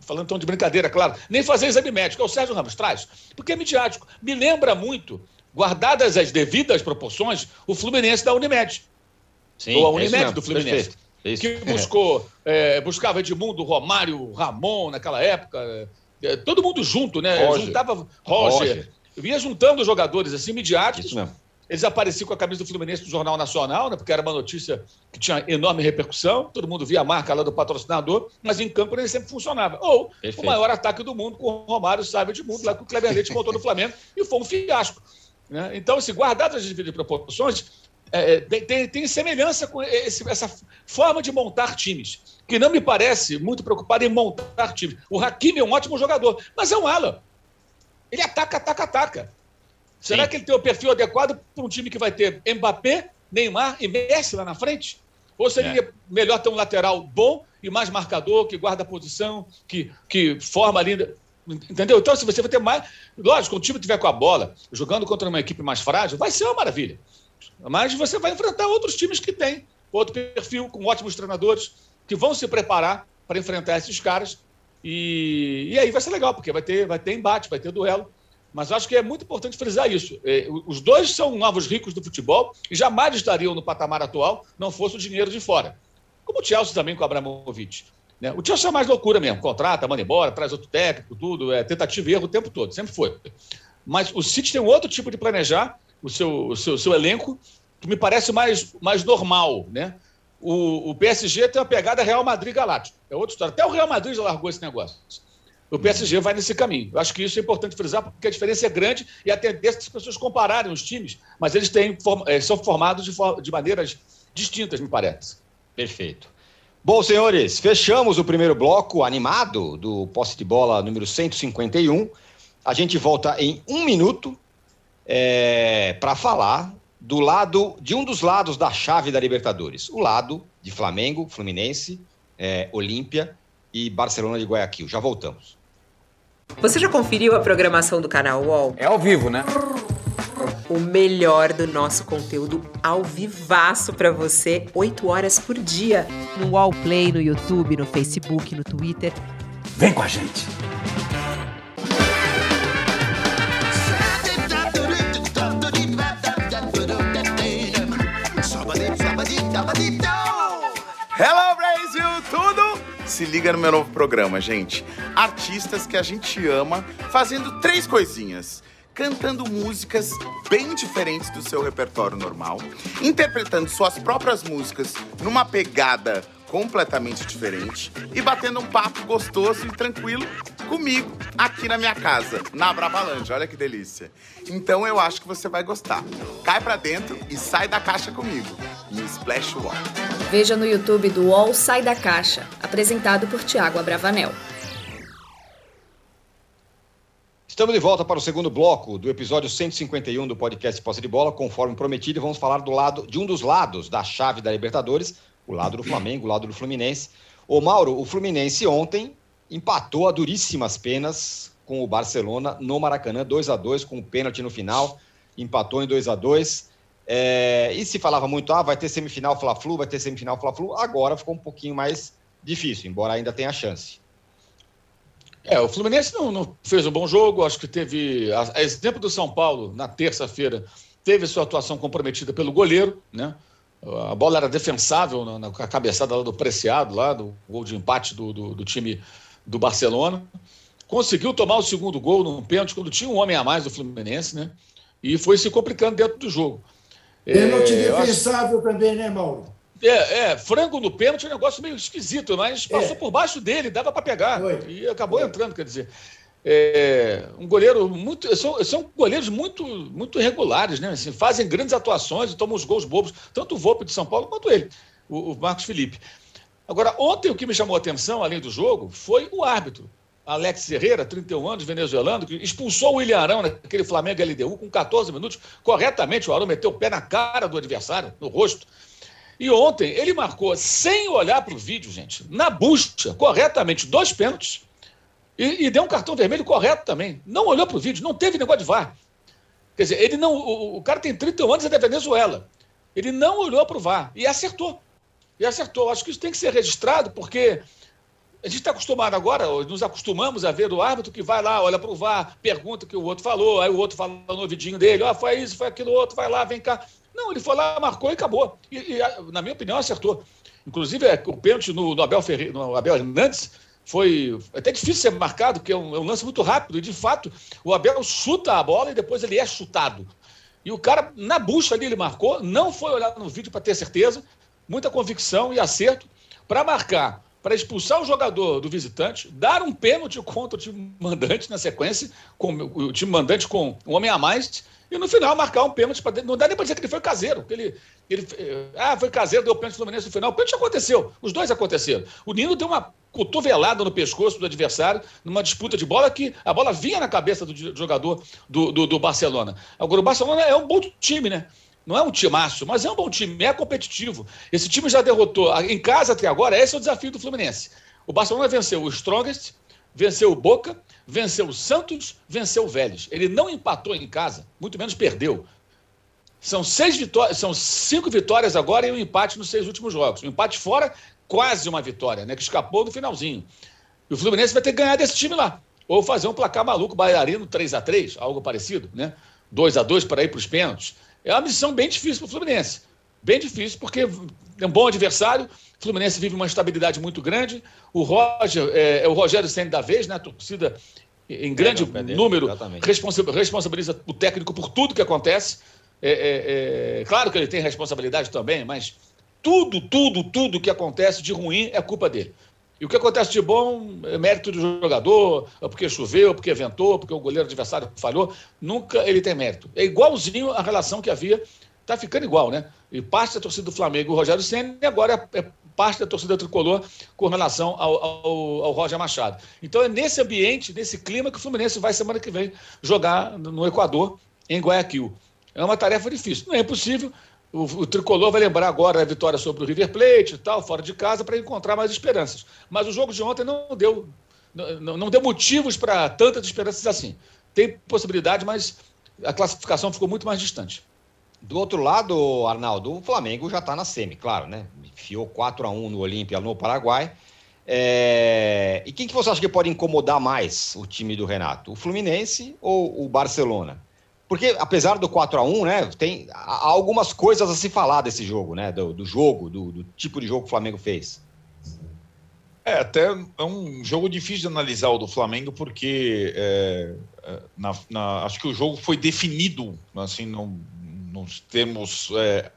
Falando tão de brincadeira, claro, nem fazer exame médico. É o Sérgio Ramos, traz. Porque é midiático. Me lembra muito, guardadas as devidas proporções, o Fluminense da Unimed. Sim, ou a é Unimed mesmo, do Fluminense. perfeito. É isso. Que buscou, é, buscava Edmundo, Romário, Ramon naquela época. é, todo mundo junto, né? Roger. Juntava Roger. Roger. Vinha juntando jogadores assim, midiáticos. Eles apareciam com a camisa do Fluminense no Jornal Nacional, né, porque era uma notícia que tinha enorme repercussão, todo mundo via a marca lá do patrocinador, mas em campo nem sempre funcionava. Ou Perfeito. o maior ataque do mundo com o Romário Sábio de Mundo, lá que o Kleber Leite montou no Flamengo, e foi um fiasco. né? Então, se guardadas as devidas proporções, é, é, tem, tem- tem semelhança com esse- essa forma de montar times, que não me parece muito preocupado em montar times. O Hakimi é um ótimo jogador, mas é um ala. Ele ataca, ataca, ataca. Será Sim. que ele tem o perfil adequado para um time que vai ter Mbappé, Neymar e Messi lá na frente? Ou seria É. melhor ter um lateral bom e mais marcador, que guarda a posição, que, que forma ali. Entendeu? Então, se você vai ter mais. Lógico, quando o time tiver com a bola, jogando contra uma equipe mais frágil, vai ser uma maravilha. Mas você vai enfrentar outros times que têm outro perfil, com ótimos treinadores, que vão se preparar para enfrentar esses caras. E, e aí vai ser legal, porque vai ter, vai ter embate, vai ter duelo. Mas acho que é muito importante frisar isso. É, os dois são novos ricos do futebol e jamais estariam no patamar atual não fosse o dinheiro de fora. Como o Chelsea também com o Abramovich. Né? O Chelsea é mais loucura mesmo. Contrata, manda embora, traz outro técnico, tudo. É tentativa e erro o tempo todo. Sempre foi. Mas o City tem um outro tipo de planejar o seu, o seu, seu elenco que me parece mais, mais normal. Né? O, o PSG tem uma pegada Real Madrid Galáctico. É outra história. Até o Real Madrid já largou esse negócio. O PSG vai nesse caminho. Eu acho que isso é importante frisar, porque a diferença é grande e a tendência das pessoas compararem os times, mas eles têm, eh, são formados de, de maneiras distintas, me parece. Perfeito. Bom, senhores, fechamos o primeiro bloco animado do posse de bola número 151. A gente volta em um minuto para falar do lado de um dos lados da chave da Libertadores, o lado de Flamengo, Fluminense, é, Olímpia e Barcelona de Guayaquil. Já voltamos. Você já conferiu a programação do canal UOL? É ao vivo, né? O melhor do nosso conteúdo ao vivaço pra você, 8 horas por dia. no Wall Play, no YouTube, no Facebook, no Twitter. Vem com a gente. Se liga no meu novo programa, gente. Artistas que a gente ama fazendo três coisinhas. Cantando músicas bem diferentes do seu repertório normal, interpretando suas próprias músicas numa pegada completamente diferente e batendo um papo gostoso e tranquilo comigo aqui na minha casa, na Brabalândia. Olha que delícia. Então eu acho que você vai gostar. Cai pra dentro e sai da caixa comigo. No Splash Wall. Veja no YouTube do UOL Sai da Caixa, apresentado por Tiago Abravanel. Estamos de volta para o segundo bloco do episódio 151 do podcast Posse de Bola. Conforme prometido, vamos falar do lado de um dos lados da chave da Libertadores, o lado do Flamengo, o lado do Fluminense. Ô Mauro, o Fluminense ontem empatou a duríssimas penas com o Barcelona no Maracanã, 2 a 2 com o pênalti no final, empatou em 2 a 2 é, e se falava muito, ah, vai ter semifinal Fla-Flu, vai ter semifinal Fla-Flu, agora ficou um pouquinho mais difícil, embora ainda tenha chance. É, o Fluminense não, não fez um bom jogo, acho que teve, a, a exemplo do São Paulo, na terça-feira, teve sua atuação comprometida pelo goleiro, né? A bola era defensável na, na cabeçada lá do Preciado, lá do gol de empate do, do, do time do Barcelona. Conseguiu tomar o segundo gol num pênalti quando tinha um homem a mais do Fluminense, né? E foi se complicando dentro do jogo. Pênalti é, defensável acho... também, né, Mauro? É, é, frango no pênalti é um negócio meio esquisito, mas passou é. por baixo dele, dava para pegar. Foi. E acabou Foi. entrando, quer dizer. É, um goleiro muito. São, são goleiros muito, muito regulares, né? Assim, fazem grandes atuações e tomam os gols bobos, tanto o Volpe de São Paulo quanto ele, o, o Marcos Felipe. Agora, ontem o que me chamou a atenção, além do jogo, foi o árbitro. Alex Herrera, 31 anos, venezuelano, que expulsou o William Arão naquele Flamengo LDU com 14 minutos. Corretamente, o Arão meteu o pé na cara do adversário, no rosto. E ontem ele marcou, sem olhar para o vídeo, gente, na busca, corretamente, dois pênaltis. E, e, deu um cartão vermelho correto também. Não olhou para o vídeo, não teve negócio de VAR. Quer dizer, ele não. O, o cara tem 31 anos é da Venezuela. Ele não olhou para o VAR e acertou. E acertou. Acho que isso tem que ser registrado, porque a gente está acostumado agora, nos acostumamos a ver o árbitro que vai lá, olha para o VAR, pergunta o que o outro falou, aí o outro fala no ouvidinho dele, ó, oh, foi isso, foi aquilo outro, vai lá, vem cá. Não, ele foi lá, marcou e acabou. E, e na minha opinião, acertou. Inclusive, é, o pênalti no, no, Abel Ferreira, no Abel Hernandes foi até difícil ser marcado, porque é um, é um lance muito rápido. E, de fato, o Abel chuta a bola e depois ele é chutado. E o cara, na bucha ali, ele marcou, não foi olhar no vídeo para ter certeza, muita convicção e acerto para marcar para expulsar o jogador do visitante, dar um pênalti contra o time mandante na sequência, com o time mandante com um homem a mais, e no final marcar um pênalti Não dá nem para dizer que ele foi caseiro. Que ele, ele, ah, foi caseiro, deu pênalti Fluminense no final. O pênalti aconteceu. Os dois aconteceram. O Nino deu uma cotovelada no pescoço do adversário numa disputa de bola que a bola vinha na cabeça do jogador do, do, do Barcelona. Agora, o Barcelona é um bom time, né? Não é um timaço, mas é um bom time, é competitivo. Esse time já derrotou em casa até agora, esse é o desafio do Fluminense. O Barcelona venceu o Strongest, venceu o Boca, venceu o Santos, venceu o Vélez. Ele não empatou em casa, muito menos perdeu. São seis vitórias, são cinco vitórias agora e um empate nos seis últimos jogos. Um empate fora, quase uma vitória, né? Que escapou no finalzinho. E o Fluminense vai ter que ganhar desse time lá. Ou fazer um placar maluco, bailarino 3 a 3 algo parecido, né? 2 a 2 para ir para os pênaltis. É uma missão bem difícil para o Fluminense. Bem difícil, porque é um bom adversário. O Fluminense vive uma estabilidade muito grande. O Roger, é, é o Rogério Senna da vez, né? A torcida em grande número responsabiliza o técnico por tudo que acontece. É, é, é, claro que ele tem responsabilidade também, mas tudo, tudo, tudo que acontece de ruim é culpa dele. E o que acontece de bom é mérito do jogador, é porque choveu, porque ventou, porque o goleiro adversário falhou. Nunca ele tem mérito. É igualzinho a relação que havia, está ficando igual, né? E parte da torcida do Flamengo, o Rogério Senna, e agora é parte da torcida tricolor com relação ao, ao, ao, Roger Machado. Então é nesse ambiente, nesse clima que o Fluminense vai semana que vem jogar no Equador, em Guayaquil. É uma tarefa difícil. Não é impossível, o, o, tricolor vai lembrar agora a vitória sobre o River Plate e tal, fora de casa, para encontrar mais esperanças. Mas o jogo de ontem não deu, não, não deu motivos para tantas esperanças assim. Tem possibilidade, mas a classificação ficou muito mais distante. Do outro lado, Arnaldo, o Flamengo já está na semi, claro, né? Enfiou 4 a 1 no Olímpia, no Paraguai. É... E quem que você acha que pode incomodar mais o time do Renato? O Fluminense ou o Barcelona? Porque, apesar do 4 a 1 né, tem há algumas coisas a se falar desse jogo, né? Do, do jogo, do, do, tipo de jogo que o Flamengo fez. É, até é um jogo difícil de analisar o do Flamengo, porque é, é na, na, acho que o jogo foi definido, assim, no, nos termos, é,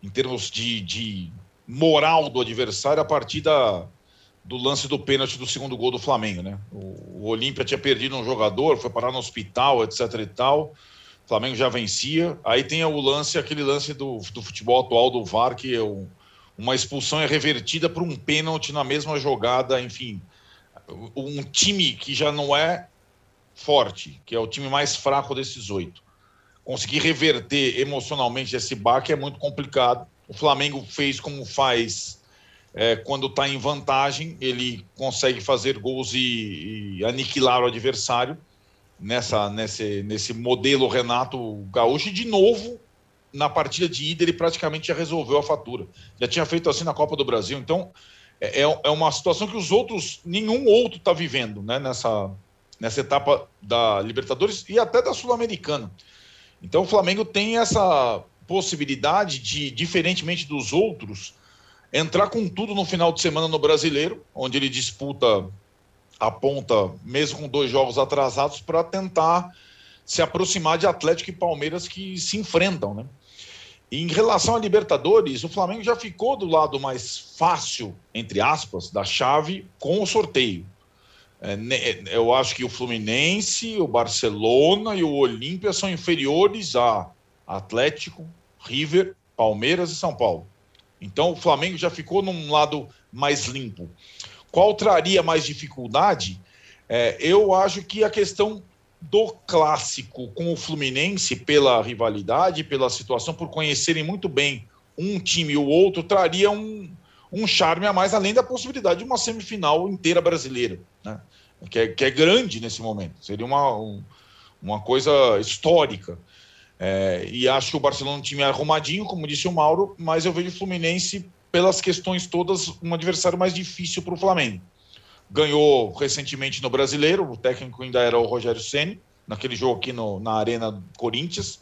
em termos de, de moral do adversário a partir da, do lance do pênalti do segundo gol do Flamengo, né? O, o Olímpia tinha perdido um jogador, foi parar no hospital, etc e tal. O Flamengo já vencia. Aí tem o lance, aquele lance do, do futebol atual do VAR, que é uma expulsão é revertida por um pênalti na mesma jogada, enfim. Um time que já não é forte, que é o time mais fraco desses oito. Conseguir reverter emocionalmente esse baque é muito complicado. O Flamengo fez como faz é, quando está em vantagem, ele consegue fazer gols e, e, aniquilar o adversário nessa, nesse, nesse modelo Renato Gaúcho. E de novo, na partida de ida, ele praticamente já resolveu a fatura. Já tinha feito assim na Copa do Brasil. Então, é, é, é uma situação que os outros, nenhum outro está vivendo né, nessa, nessa etapa da Libertadores e até da Sul-Americana. Então, o Flamengo tem essa possibilidade de, diferentemente dos outros, entrar com tudo no final de semana no Brasileiro, onde ele disputa a ponta, mesmo com dois jogos atrasados, para tentar se aproximar de Atlético e Palmeiras que se enfrentam, né? Em relação a Libertadores, o Flamengo já ficou do lado mais fácil, entre aspas, da chave com o sorteio. É, eu acho que o Fluminense, o Barcelona e o Olímpia são inferiores a Atlético, River, Palmeiras e São Paulo. Então o Flamengo já ficou num lado mais limpo. Qual traria mais dificuldade? É, eu acho que a questão do clássico com o Fluminense, pela rivalidade, pela situação, por conhecerem muito bem um time e o outro, traria um, um charme a mais, além da possibilidade de uma semifinal inteira brasileira, né? que, é, que é grande nesse momento. Seria uma, um, uma coisa histórica. É, e acho que o Barcelona é um time arrumadinho, como disse o Mauro, mas eu vejo o Fluminense, pelas questões todas, um adversário mais difícil para o Flamengo ganhou recentemente no Brasileiro, o técnico ainda era o Rogério Ceni naquele jogo aqui no, na Arena Corinthians.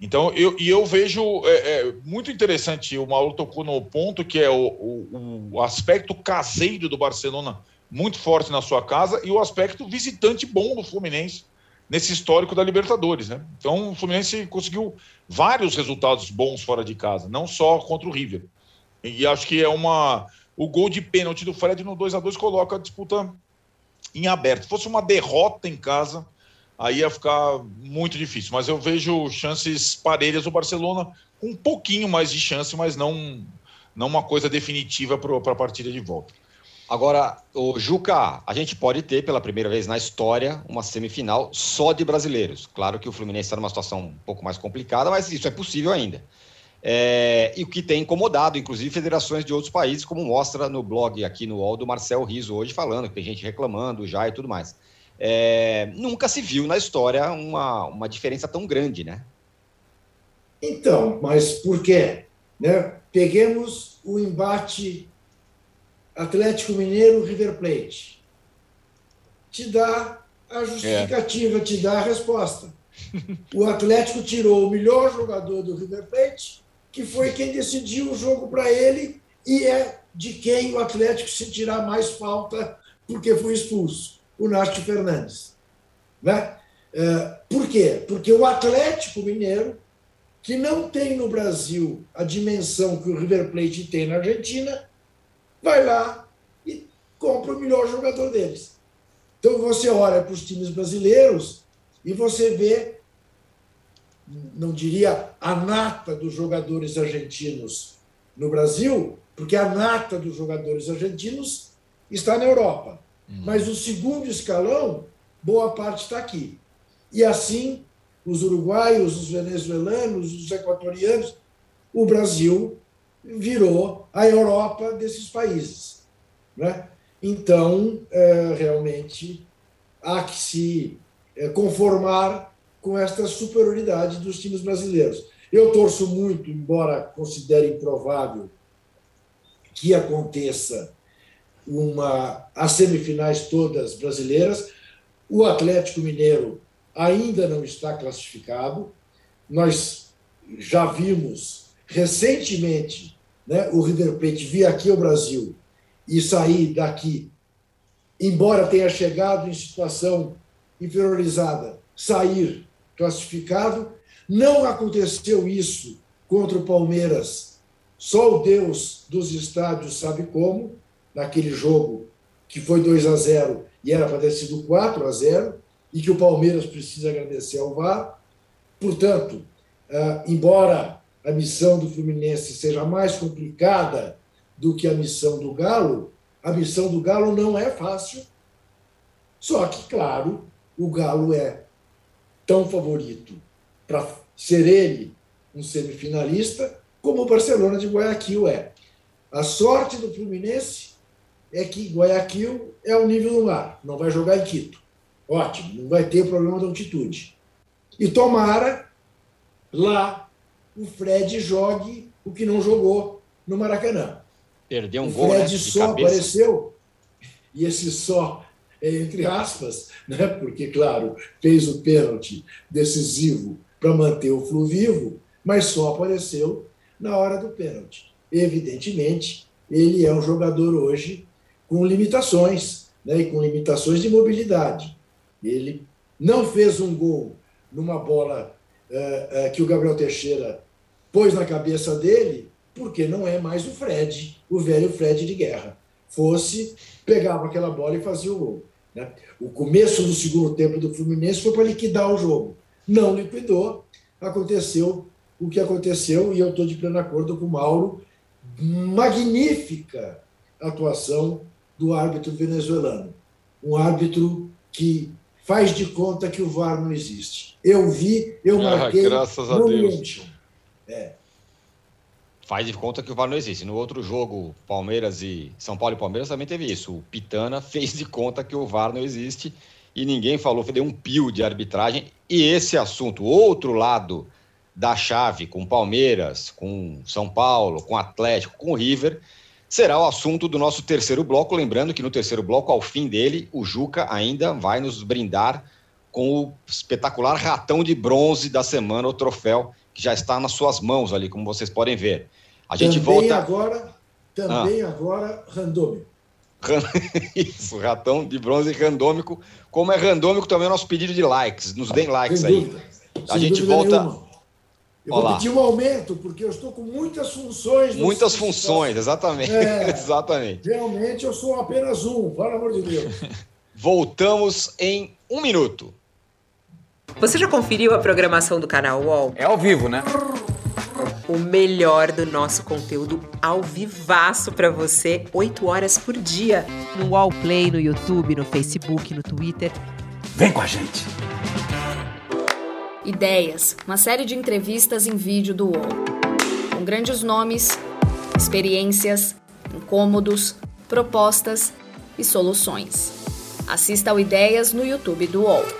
Então, eu, e eu vejo é, é, muito interessante, o Mauro tocou no ponto que é o, o, o, aspecto caseiro do Barcelona muito forte na sua casa e o aspecto visitante bom do Fluminense nesse histórico da Libertadores, né? Então, o Fluminense conseguiu vários resultados bons fora de casa, não só contra o River. E acho que é uma o gol de pênalti do Fred no 2 a 2 coloca a disputa em aberto. Se fosse uma derrota em casa, aí ia ficar muito difícil. Mas eu vejo chances parelhas o Barcelona com um pouquinho mais de chance, mas não, não uma coisa definitiva para a partida de volta. Agora, o Juca, a gente pode ter pela primeira vez na história uma semifinal só de brasileiros. Claro que o Fluminense está numa situação um pouco mais complicada, mas isso é possível ainda. É, e o que tem incomodado, inclusive, federações de outros países, como mostra no blog aqui no UOL do Marcel Riso hoje, falando que tem gente reclamando já e tudo mais. É, nunca se viu na história uma, uma diferença tão grande, né? Então, mas por quê? Né? Peguemos o embate Atlético Mineiro-River Plate. Te dá a justificativa, é. te dá a resposta. O Atlético tirou o melhor jogador do River Plate que foi quem decidiu o jogo para ele e é de quem o Atlético se tirar mais falta porque foi expulso, o Nácio Fernandes. Né? É, por quê? Porque o Atlético Mineiro, que não tem no Brasil a dimensão que o River Plate tem na Argentina, vai lá e compra o melhor jogador deles. Então você olha para os times brasileiros e você vê não diria a nata dos jogadores argentinos no Brasil, porque a nata dos jogadores argentinos está na Europa. Uhum. Mas o segundo escalão, boa parte está aqui. E assim, os uruguaios, os venezuelanos, os equatorianos, o Brasil virou a Europa desses países. Né? Então, é, realmente, há que se é, conformar com esta superioridade dos times brasileiros. Eu torço muito, embora considere improvável que aconteça uma as semifinais todas brasileiras. O Atlético Mineiro ainda não está classificado. Nós já vimos recentemente né, o River Plate vir aqui ao Brasil e sair daqui, embora tenha chegado em situação inferiorizada, sair classificado. Não aconteceu isso contra o Palmeiras. Só o Deus dos estádios sabe como, naquele jogo que foi 2 a 0 e era para ter sido 4 a 0 e que o Palmeiras precisa agradecer ao VAR. Portanto, uh, embora a missão do Fluminense seja mais complicada do que a missão do Galo, a missão do Galo não é fácil. Só que, claro, o Galo é tão favorito para ser ele um semifinalista como o Barcelona de Guayaquil é. A sorte do Fluminense é que Guayaquil é o nível do mar, não vai jogar em Quito. Ótimo, não vai ter problema de altitude. E tomara lá o Fred jogue o que não jogou no Maracanã. Perdeu um o gol, Fred né, só cabeça. apareceu, e esse só é entre aspas, né, porque, claro, fez o pênalti decisivo para manter o Flu vivo, mas só apareceu na hora do pênalti. Evidentemente, ele é um jogador hoje com limitações, né, e com limitações de mobilidade. Ele não fez um gol numa bola uh, uh, que o Gabriel Teixeira pôs na cabeça dele, porque não é mais o Fred, o velho Fred de guerra. Fosse, pegava aquela bola e fazia o gol. Né? O começo do segundo tempo do Fluminense foi para liquidar o jogo. Não liquidou, aconteceu o que aconteceu, e eu estou de pleno acordo com o Mauro. Magnífica atuação do árbitro venezuelano. Um árbitro que faz de conta que o VAR não existe. Eu vi, eu Ah, marquei. graças a Deus. É. Faz de conta que o VAR não existe. No outro jogo, Palmeiras e São Paulo e Palmeiras também teve isso. O Pitana fez de conta que o VAR não existe e ninguém falou, deu um pio de arbitragem. E esse assunto, outro lado da chave, com Palmeiras, com São Paulo, com Atlético, com River, será o assunto do nosso terceiro bloco. Lembrando que no terceiro bloco, ao fim dele, o Juca ainda vai nos brindar com o espetacular ratão de bronze da semana, o troféu que já está nas suas mãos ali, como vocês podem ver. A gente também volta. agora, também agora, randômico. Isso, ratão de bronze randômico. Como é randômico também é o nosso pedido de likes. Nos deem likes Sem aí. dúvida. A Sem gente volta. nenhuma. Eu Olá. vou pedir um aumento, porque eu estou com muitas funções. Muitas sistema. funções, exatamente. É. exatamente. Realmente eu sou apenas um, pelo amor de Deus. Voltamos em um minuto. Você já conferiu a programação do canal UOL? É ao vivo, né? O melhor do nosso conteúdo ao vivaço para você, 8 horas por dia. No UOL Play, no YouTube, no Facebook, no Twitter. Vem com a gente. Ideias, uma série de entrevistas em vídeo do UOL. Com grandes nomes, experiências, incômodos, propostas e soluções. Assista ao Ideias no YouTube do UOL.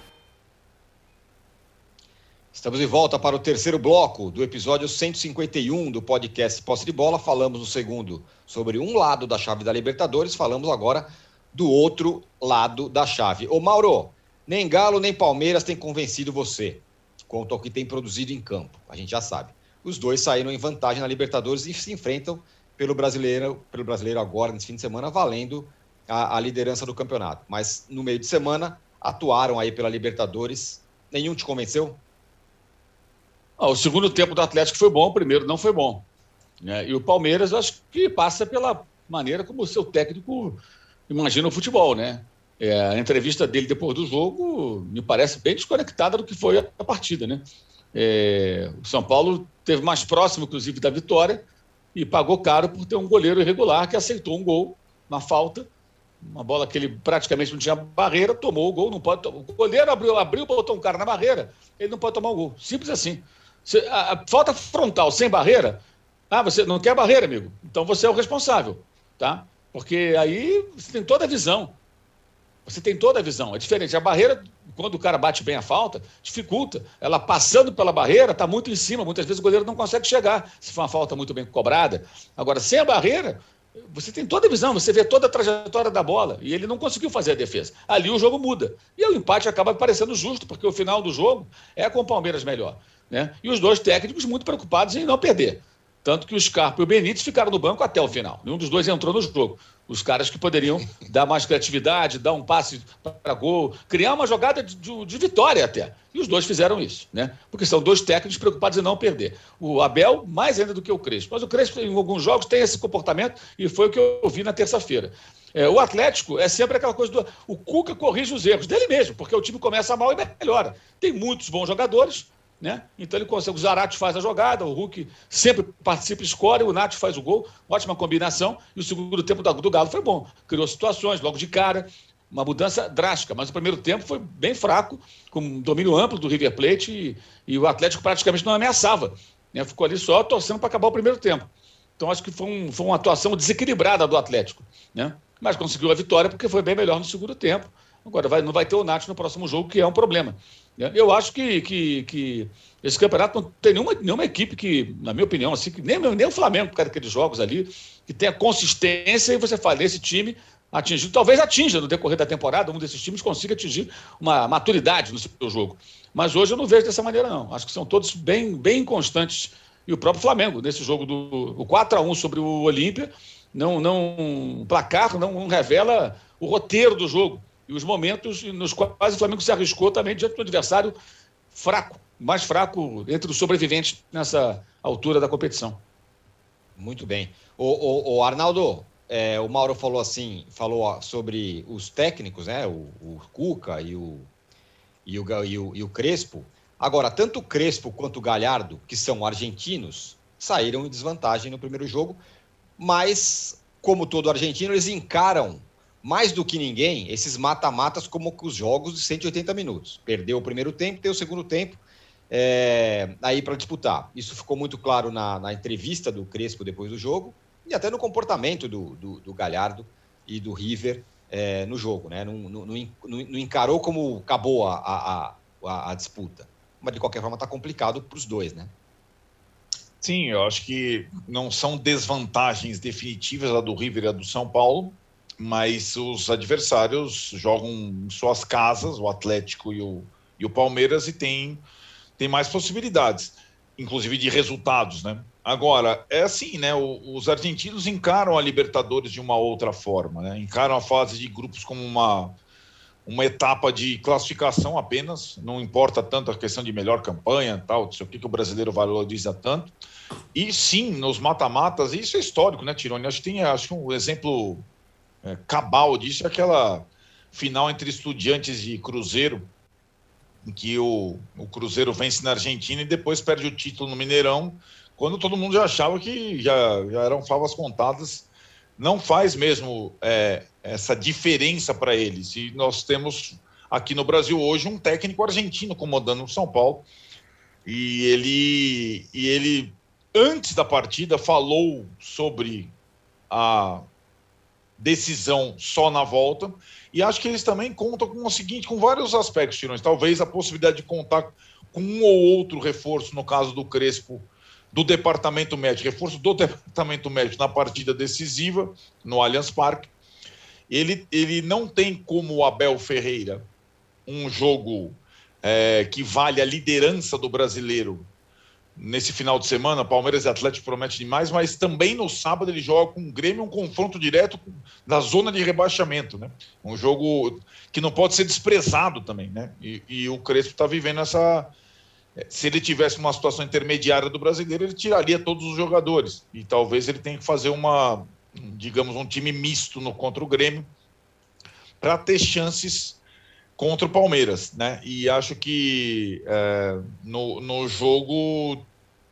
Estamos de volta para o terceiro bloco do episódio 151 do podcast Posse de Bola. Falamos no segundo sobre um lado da chave da Libertadores, falamos agora do outro lado da chave. Ô Mauro, nem Galo nem Palmeiras tem convencido você quanto ao que tem produzido em campo. A gente já sabe. Os dois saíram em vantagem na Libertadores e se enfrentam pelo brasileiro, pelo brasileiro agora, nesse fim de semana, valendo a, a liderança do campeonato. Mas no meio de semana atuaram aí pela Libertadores. Nenhum te convenceu? Ah, o segundo tempo do Atlético foi bom, o primeiro não foi bom. né? E o Palmeiras, acho que passa pela maneira como o seu técnico imagina o futebol, né? É, a entrevista dele depois do jogo me parece bem desconectada do que foi a partida, né? É, o São Paulo teve mais próximo, inclusive, da vitória e pagou caro por ter um goleiro irregular que aceitou um gol na falta, uma bola que ele praticamente não tinha barreira, tomou o gol, não pode. O goleiro abriu, abriu, botou um cara na barreira, ele não pode tomar o gol. Simples assim. A- a falta frontal sem barreira. Ah, você não quer barreira, amigo? Então você é o responsável, tá? Porque aí você tem toda a visão. Você tem toda a visão. É diferente. A barreira, quando o cara bate bem a falta, dificulta. Ela passando pela barreira, está muito em cima. Muitas vezes o goleiro não consegue chegar, se for uma falta muito bem cobrada. Agora, sem a barreira, você tem toda a visão, você vê toda a trajetória da bola. E ele não conseguiu fazer a defesa. Ali o jogo muda. E o empate acaba parecendo justo, porque o final do jogo é com o Palmeiras melhor. Né? E os dois técnicos muito preocupados em não perder. Tanto que o Scarpa e o Benítez ficaram no banco até o final. Nenhum dos dois entrou no jogo. Os caras que poderiam dar mais criatividade, dar um passe para gol, criar uma jogada de, de, de, vitória até. E os dois fizeram isso, né? Porque são dois técnicos preocupados em não perder. O Abel, mais ainda do que o Crespo. Mas o Crespo, em alguns jogos, tem esse comportamento e foi o que eu vi na terça-feira. É, o Atlético é sempre aquela coisa do. O Cuca corrige os erros dele mesmo, porque o time começa mal e melhora. Tem muitos bons jogadores, né? Então ele consegue. O Zarate faz a jogada, o Hulk sempre participa, escolhe, o Nath faz o gol, ótima combinação. E o segundo tempo do Galo foi bom. Criou situações logo de cara, uma mudança drástica. Mas o primeiro tempo foi bem fraco, com domínio amplo do River Plate e, e o Atlético praticamente não ameaçava. Né? Ficou ali só torcendo para acabar o primeiro tempo. Então acho que foi, um, foi uma atuação desequilibrada do Atlético. Né? Mas conseguiu a vitória porque foi bem melhor no segundo tempo. Agora vai, não vai ter o Nath no próximo jogo, que é um problema. Né? Eu acho que, que, que, esse campeonato não tem nenhuma, nenhuma equipe que, na minha opinião, assim, nem, nem o Flamengo, por causa daqueles jogos ali, que tenha consistência e você fala, esse time atingiu, talvez atinja no decorrer da temporada, um desses times consiga atingir uma maturidade no seu jogo. Mas hoje eu não vejo dessa maneira, não. Acho que são todos bem, bem inconstantes. E o próprio Flamengo, nesse jogo do o 4 a 1 sobre o Olímpia, não, não, placar não, não revela o roteiro do jogo e os momentos nos quais o Flamengo se arriscou também diante do adversário fraco, mais fraco entre os sobreviventes nessa altura da competição. Muito bem. O, o, o Arnaldo, é, o Mauro falou assim, falou sobre os técnicos, né? O, o Cuca e o, e o, e, o, e o Crespo. Agora, tanto o Crespo quanto o Galhardo, que são argentinos, saíram em desvantagem no primeiro jogo, mas, como todo argentino, eles encaram mais do que ninguém esses mata-matas como os jogos de 180 minutos. Perdeu o primeiro tempo, tem o segundo tempo é, aí para disputar. Isso ficou muito claro na, na, entrevista do Crespo depois do jogo e até no comportamento do, do, do Galhardo e do River é, no jogo. Né? Não, não, não, não, encarou como acabou a, a, a, a disputa. Mas, de qualquer forma, está complicado para os dois, né? Sim, eu acho que não são desvantagens definitivas a do River e a do São Paulo, mas os adversários jogam em suas casas, o Atlético e o, e o Palmeiras, e tem, tem mais possibilidades, inclusive de resultados, né? Agora, é assim, né? O, os argentinos encaram a Libertadores de uma outra forma, né? Encaram a fase de grupos como uma, uma etapa de classificação apenas, não importa tanto a questão de melhor campanha, tal, não sei o que, que o brasileiro valoriza tanto. E sim, nos mata-matas, isso é histórico, né, Tironi? Acho que tem acho um exemplo é, cabal disso é aquela final entre estudiantes e Cruzeiro, em que o, o Cruzeiro vence na Argentina e depois perde o título no Mineirão, quando todo mundo já achava que já, já eram favas contadas. Não faz mesmo é, essa diferença para eles. E nós temos aqui no Brasil hoje um técnico argentino comandando o São Paulo. E ele, e ele, antes da partida, falou sobre a decisão só na volta. E acho que eles também contam com o seguinte, com vários aspectos, Tirões. Talvez a possibilidade de contar com um ou outro reforço, no caso do Crespo, do departamento médico, reforço do departamento médico na partida decisiva, no Allianz Parque. Ele, ele não tem como o Abel Ferreira um jogo é, que vale a liderança do brasileiro nesse final de semana, Palmeiras e Atlético promete demais, mas também no sábado ele joga com o Grêmio um confronto direto na zona de rebaixamento, né? Um jogo que não pode ser desprezado também, né? E, e o Crespo está vivendo essa. Eh, se ele tivesse uma situação intermediária do brasileiro, ele tiraria todos os jogadores. E talvez ele tenha que fazer uma, digamos, um time misto no contra o Grêmio para ter chances contra o Palmeiras, né? E acho que é, no, no jogo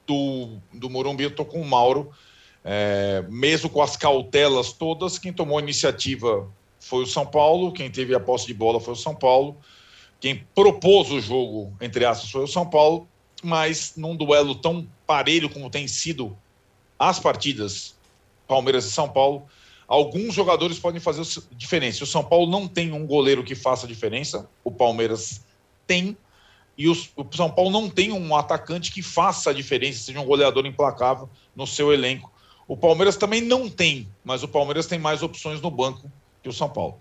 do, do Morumbi, eu tô com o Mauro. É, mesmo com as cautelas todas, quem tomou a iniciativa foi o São Paulo, quem teve a posse de bola foi o São Paulo, quem propôs o jogo, entre aspas, foi o São Paulo, mas num duelo tão parelho como tem sido as partidas Palmeiras e São Paulo, alguns jogadores podem fazer diferença. O São Paulo não tem um goleiro que faça diferença, o Palmeiras tem e o, São Paulo não tem um atacante que faça a diferença, seja um goleador implacável no seu elenco. O Palmeiras também não tem, mas o Palmeiras tem mais opções no banco que o São Paulo.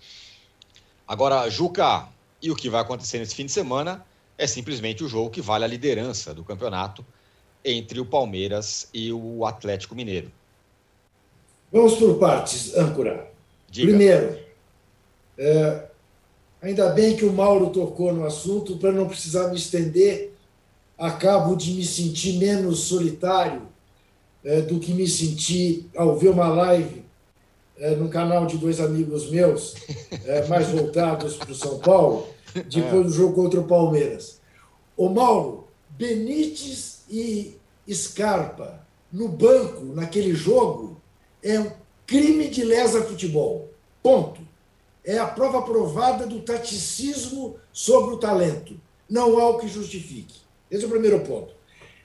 Agora, Juca, e o que vai acontecer nesse fim de semana é simplesmente o jogo que vale a liderança do campeonato entre o Palmeiras e o Atlético Mineiro. Vamos por partes, âncora. Diga. Primeiro, é, ainda bem que o Mauro tocou no assunto para não precisar me estender. Acabo de me sentir menos solitário é, do que me senti ao ver uma live é, no canal de dois amigos meus, é, mais voltados para o São Paulo, depois do jogo contra o Palmeiras. O Mauro, Benítez e Scarpa no banco, naquele jogo, é um crime de lesa futebol. Ponto. É a prova provada do taticismo sobre o talento. Não há o que justifique. Esse é o primeiro ponto.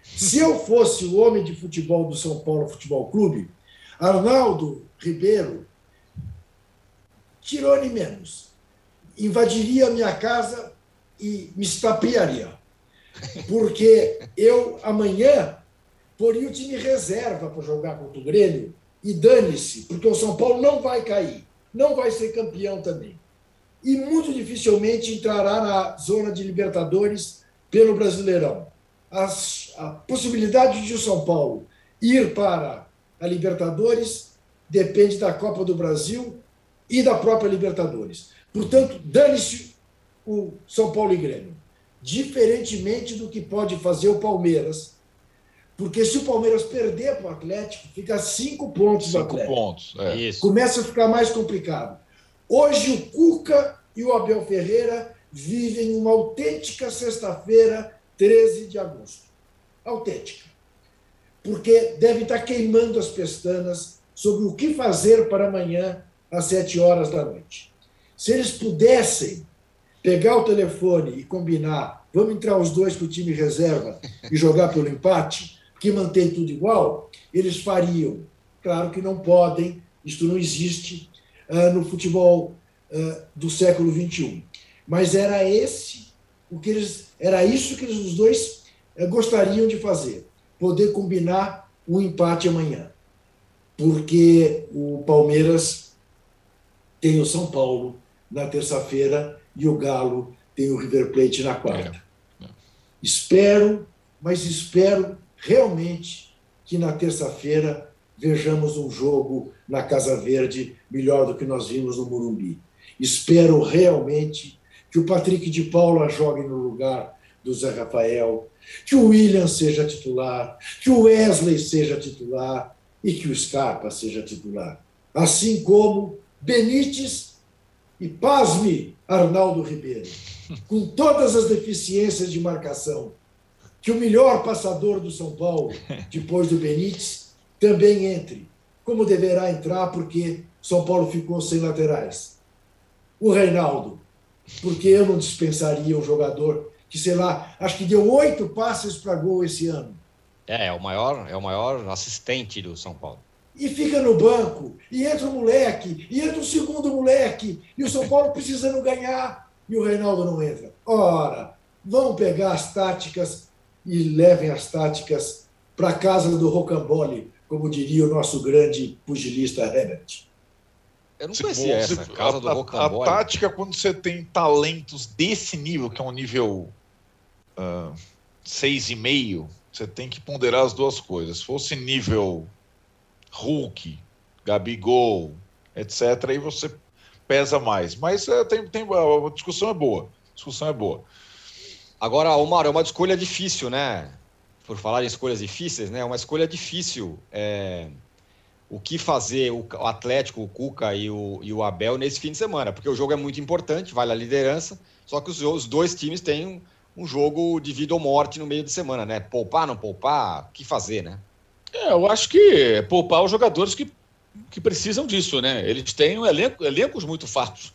Se eu fosse o homem de futebol do São Paulo Futebol Clube, Arnaldo Ribeiro, tirou-lhe menos. Invadiria a minha casa e me estapearia. Porque eu, amanhã, poria o time reserva para jogar contra o Grêmio e dane-se, porque o São Paulo não vai cair, não vai ser campeão também. E muito dificilmente entrará na zona de Libertadores pelo Brasileirão. As, a possibilidade de o São Paulo ir para a Libertadores depende da Copa do Brasil e da própria Libertadores. Portanto, dane-se o São Paulo e Grêmio. Diferentemente do que pode fazer o Palmeiras, porque se o Palmeiras perder para o Atlético, fica cinco pontos Cinco Atlético. pontos. É. Isso. Começa a ficar mais complicado. Hoje o Cuca e o Abel Ferreira vivem uma autêntica sexta-feira, 13 de agosto. Autêntica. Porque devem estar queimando as pestanas sobre o que fazer para amanhã, às sete horas da noite. Se eles pudessem pegar o telefone e combinar, vamos entrar os dois para o time reserva e jogar pelo empate, que mantém tudo igual, eles fariam. Claro que não podem, isto não existe ah, no futebol ah, do século XXI. Mas era esse o que eles, era isso que eles os dois eh, gostariam de fazer, poder combinar um empate amanhã, porque o Palmeiras tem o São Paulo na terça-feira e o Galo tem o River Plate na quarta. Espero, mas espero realmente que na terça-feira vejamos um jogo na Casa Verde melhor do que nós vimos no Morumbi. Espero realmente que o Patrick de Paula jogue no lugar do Zé Rafael, que o William seja titular, que o Wesley seja titular e que o Scarpa seja titular. Assim como Benítez e, pasme, Arnaldo Ribeiro, com todas as deficiências de marcação, que o melhor passador do São Paulo, depois do Benítez, também entre, como deverá entrar, porque São Paulo ficou sem laterais. O Reinaldo, porque eu não dispensaria um jogador que, sei lá, acho que deu oito passes para gol esse ano. É, é o maior, é o maior assistente do São Paulo. E fica no banco, e entra o moleque, e entra o segundo moleque, e o São Paulo precisando ganhar, e o Reinaldo não entra. Ora, vão pegar as táticas e levem as táticas para a casa do rocambole, como diria o nosso grande pugilista Herbert. Eu não Se conhecia essa se- casa a, do a- a Rocambole. tática, quando você tem talentos desse nível, que é um nível ah, seis e meio, você tem que ponderar as duas coisas. Se fosse nível Hulk, Gabigol, etc., aí você pesa mais. Mas é, tem, tem, a discussão é boa. A discussão é boa. Agora, Omar, é uma escolha difícil, né? Por falar em escolhas difíceis, né? É uma escolha difícil. é, O que fazer o Atlético, o Cuca e o, e o Abel nesse fim de semana? Porque o jogo é muito importante, vale a liderança, só que os, os dois times têm um, um jogo de vida ou morte no meio de semana, né? Poupar, não poupar, o que fazer, né? É, eu acho que poupar os jogadores que, que precisam disso, né? Eles têm um elenco, elencos muito fartos.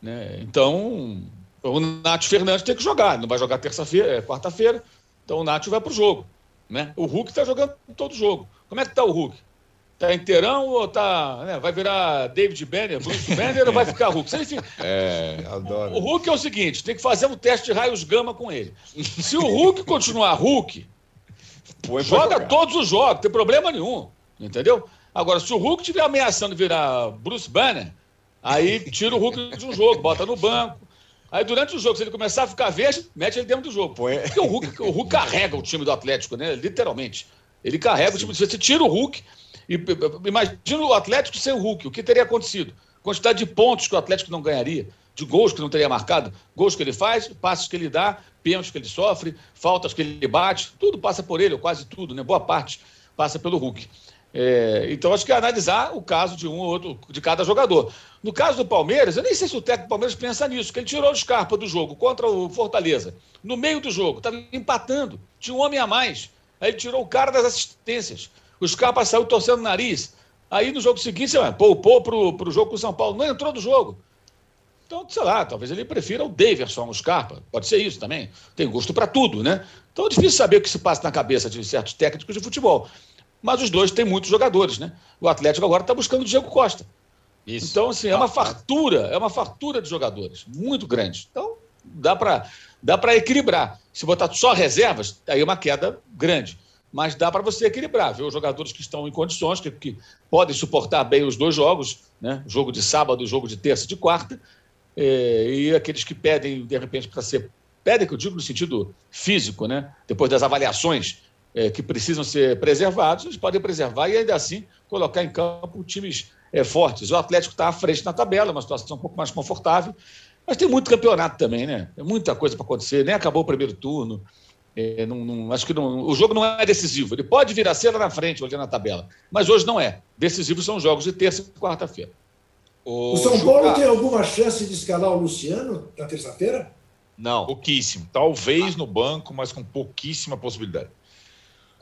Né? Então, o Nath Fernandes tem que jogar. Não vai jogar terça-feira, é quarta-feira. Então o Nath vai para o jogo. Né? O Hulk está jogando todo jogo. Como é que está o Hulk? Está inteirão ou tá, né? vai virar David Banner, Bruce Banner ou vai ficar Hulk? Enfim, É, adoro. o Hulk é o seguinte: tem que fazer um teste de raios gama com ele. Se o Hulk continuar Hulk, Põe joga todos os jogos, não tem problema nenhum. Entendeu? Agora, se o Hulk estiver ameaçando virar Bruce Banner, aí tira o Hulk de um jogo, bota no banco. Aí durante o jogo, se ele começar a ficar verde, mete ele dentro do jogo. Porque o Hulk, o Hulk carrega o time do Atlético, né? Literalmente. Ele carrega Sim. o time. Se você tira o Hulk, e, imagina o Atlético sem o Hulk, o que teria acontecido? Quantidade de pontos que o Atlético não ganharia, de gols que não teria marcado, gols que ele faz, passos que ele dá, pênaltis que ele sofre, faltas que ele bate, tudo passa por ele, ou quase tudo, né? Boa parte passa pelo Hulk. É, então, acho que é analisar o caso de um ou outro, de cada jogador. No caso do Palmeiras, eu nem sei se o técnico do Palmeiras pensa nisso, que ele tirou o Scarpa do jogo contra o Fortaleza. No meio do jogo, estava empatando, tinha um homem a mais. Aí ele tirou o cara das assistências. O Scarpa saiu torcendo o nariz. Aí no jogo seguinte, você poupou para o jogo com o São Paulo. Não entrou do jogo. Então, sei lá, talvez ele prefira o Daverson ao Scarpa. Pode ser isso também. Tem gosto para tudo, né? Então é difícil saber o que se passa na cabeça de certos técnicos de futebol mas os dois têm muitos jogadores, né? O Atlético agora está buscando o Diego Costa. Isso. Então, assim, é uma fartura, é uma fartura de jogadores, muito grande. Então, dá para dá para equilibrar. Se botar só reservas, aí é uma queda grande. Mas dá para você equilibrar, ver os jogadores que estão em condições, que, que podem suportar bem os dois jogos, né? jogo de sábado, jogo de terça e de quarta, é, e aqueles que pedem, de repente, para ser. Pedem, que eu digo no sentido físico, né? depois das avaliações é, que precisam ser preservados, eles podem preservar e ainda assim colocar em campo times é, fortes. O Atlético está à frente na tabela, uma situação um pouco mais confortável, mas tem muito campeonato também, né? Tem muita coisa para acontecer, nem acabou o primeiro turno. É, não, não, acho que não, o jogo não é decisivo. Ele pode vir a ser lá na frente, olhando na tabela, mas hoje não é. Decisivos são jogos de terça e quarta-feira. O, o São Paulo tem alguma chance de escalar o Luciano na terça-feira? Não. Pouquíssimo. Talvez no banco, mas com pouquíssima possibilidade.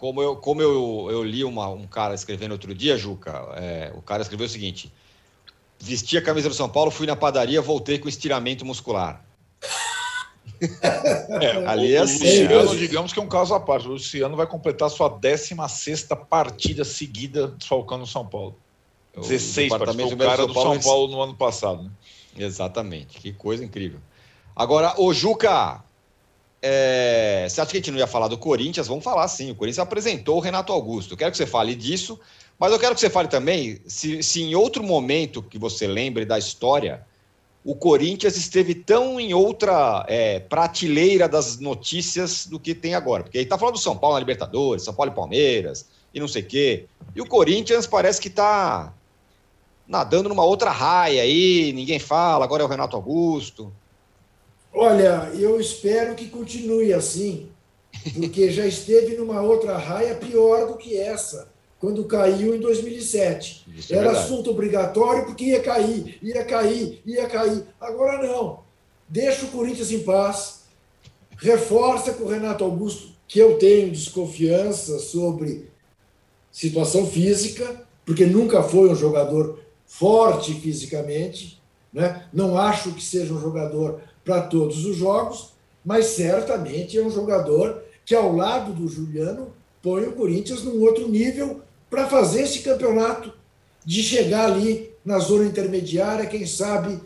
Como eu, como eu, eu li uma, um cara escrevendo outro dia, Juca, é, o cara escreveu o seguinte: vesti a camisa do São Paulo, fui na padaria, voltei com estiramento muscular. É, Ali é assim. O Luciano, digamos que é um caso à parte. O Luciano vai completar sua 16 partida seguida desfalcando o São Paulo. 16 partidas. O cara do São Paulo, São Paulo no ano passado. Né? Exatamente. Que coisa incrível. Agora, o Juca, é, você acha que a gente não ia falar do Corinthians? Vamos falar sim. O Corinthians apresentou o Renato Augusto. Eu quero que você fale disso, mas eu quero que você fale também se, se em outro momento que você lembre da história, o Corinthians esteve tão em outra é, prateleira das notícias do que tem agora. Porque aí tá falando do São Paulo na Libertadores, São Paulo e Palmeiras, e não sei o quê. E o Corinthians parece que está nadando numa outra raia aí, ninguém fala, agora é o Renato Augusto. Olha, eu espero que continue assim, porque já esteve numa outra raia pior do que essa, quando caiu em 2007. Isso é Era é assunto obrigatório porque ia cair, ia cair, ia cair. Agora não. Deixa o Corinthians em paz, reforça com o Renato Augusto, que eu tenho desconfiança sobre situação física, porque nunca foi um jogador forte fisicamente. Né? Não acho que seja um jogador para todos os jogos, mas certamente é um jogador que, ao lado do Juliano, põe o Corinthians num outro nível para fazer esse campeonato, de chegar ali na zona intermediária, quem sabe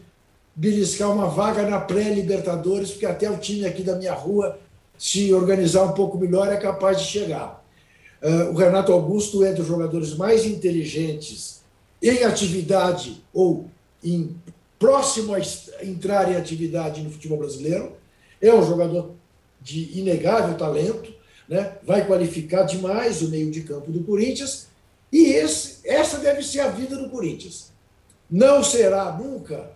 beliscar uma vaga na pré-Libertadores, porque até o time aqui da minha rua, se organizar um pouco melhor, é capaz de chegar. Uh, o Renato Augusto é dos jogadores mais inteligentes em atividade ou em próximo a entrar em atividade no futebol brasileiro. É um jogador de inegável talento, né? vai qualificar demais o meio de campo do Corinthians. E esse, essa deve ser a vida do Corinthians. Não será nunca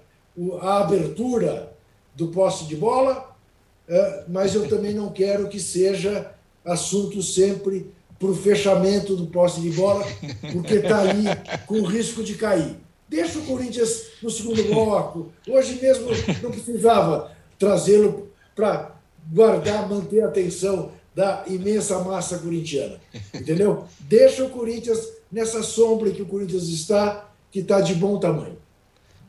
a abertura do posse de bola, é, mas eu também não quero que seja assunto sempre para o fechamento do posse de bola, porque está ali com risco de cair. Deixa o Corinthians no segundo bloco. Hoje mesmo não precisava trazê-lo para guardar, manter a atenção da imensa massa corintiana. Entendeu? Deixa o Corinthians nessa sombra que o Corinthians está, que está de bom tamanho.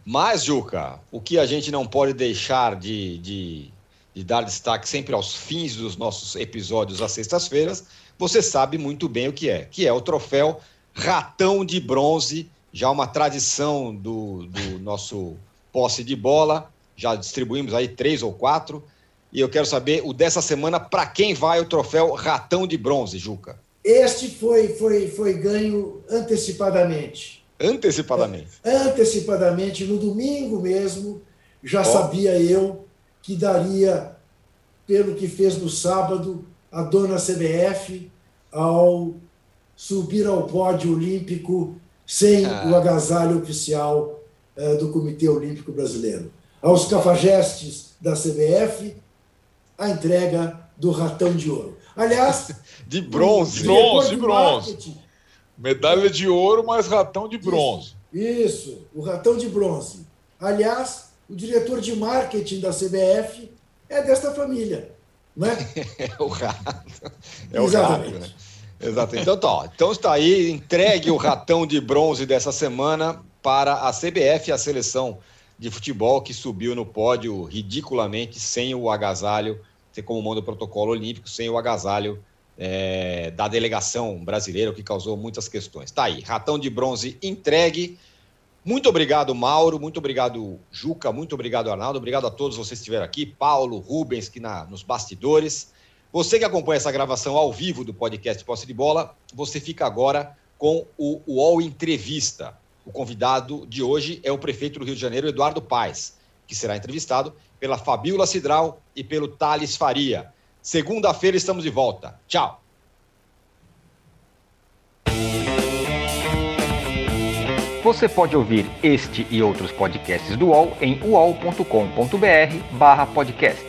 Mas, Juca, o que a gente não pode deixar de, de, de dar destaque sempre aos fins dos nossos episódios às sextas-feiras, você sabe muito bem o que é, que é o troféu Ratão de Bronze já uma tradição do, do nosso posse de bola. Já distribuímos aí três ou quatro. E eu quero saber o dessa semana para quem vai o troféu Ratão de Bronze, Juca. Este foi, foi, foi ganho antecipadamente. Antecipadamente? Antecipadamente, no domingo mesmo, já oh. sabia eu que daria, pelo que fez no sábado, a dona CBF ao subir ao pódio olímpico sem ah. o agasalho oficial uh, do Comitê Olímpico Brasileiro. Aos cafajestes da CBF, a entrega do ratão de ouro. Aliás, de bronze, bronze, de bronze. Medalha de ouro, mas ratão de bronze. Isso, isso, o ratão de bronze. Aliás, o diretor de marketing da CBF é desta família, não é? é o rato. É Exatamente. o rato, né? Exato. Então tá, então está aí, entregue o ratão de bronze dessa semana para a CBF, a seleção de futebol que subiu no pódio ridiculamente sem o agasalho, como manda o protocolo olímpico, sem o agasalho é, da delegação brasileira, o que causou muitas questões. Tá aí, ratão de bronze entregue. Muito obrigado, Mauro. Muito obrigado, Juca. Muito obrigado, Arnaldo. Obrigado a todos vocês que estiveram aqui. Paulo, Rubens, que na, nos bastidores. Você que acompanha essa gravação ao vivo do podcast Posse de Bola, você fica agora com o UOL Entrevista. O convidado de hoje é o prefeito do Rio de Janeiro, Eduardo Paes, que será entrevistado pela Fabiola Cidral e pelo Thales Faria. Segunda-feira estamos de volta. Tchau. Você pode ouvir este e outros podcasts do UOL em uol.com.br/podcasts.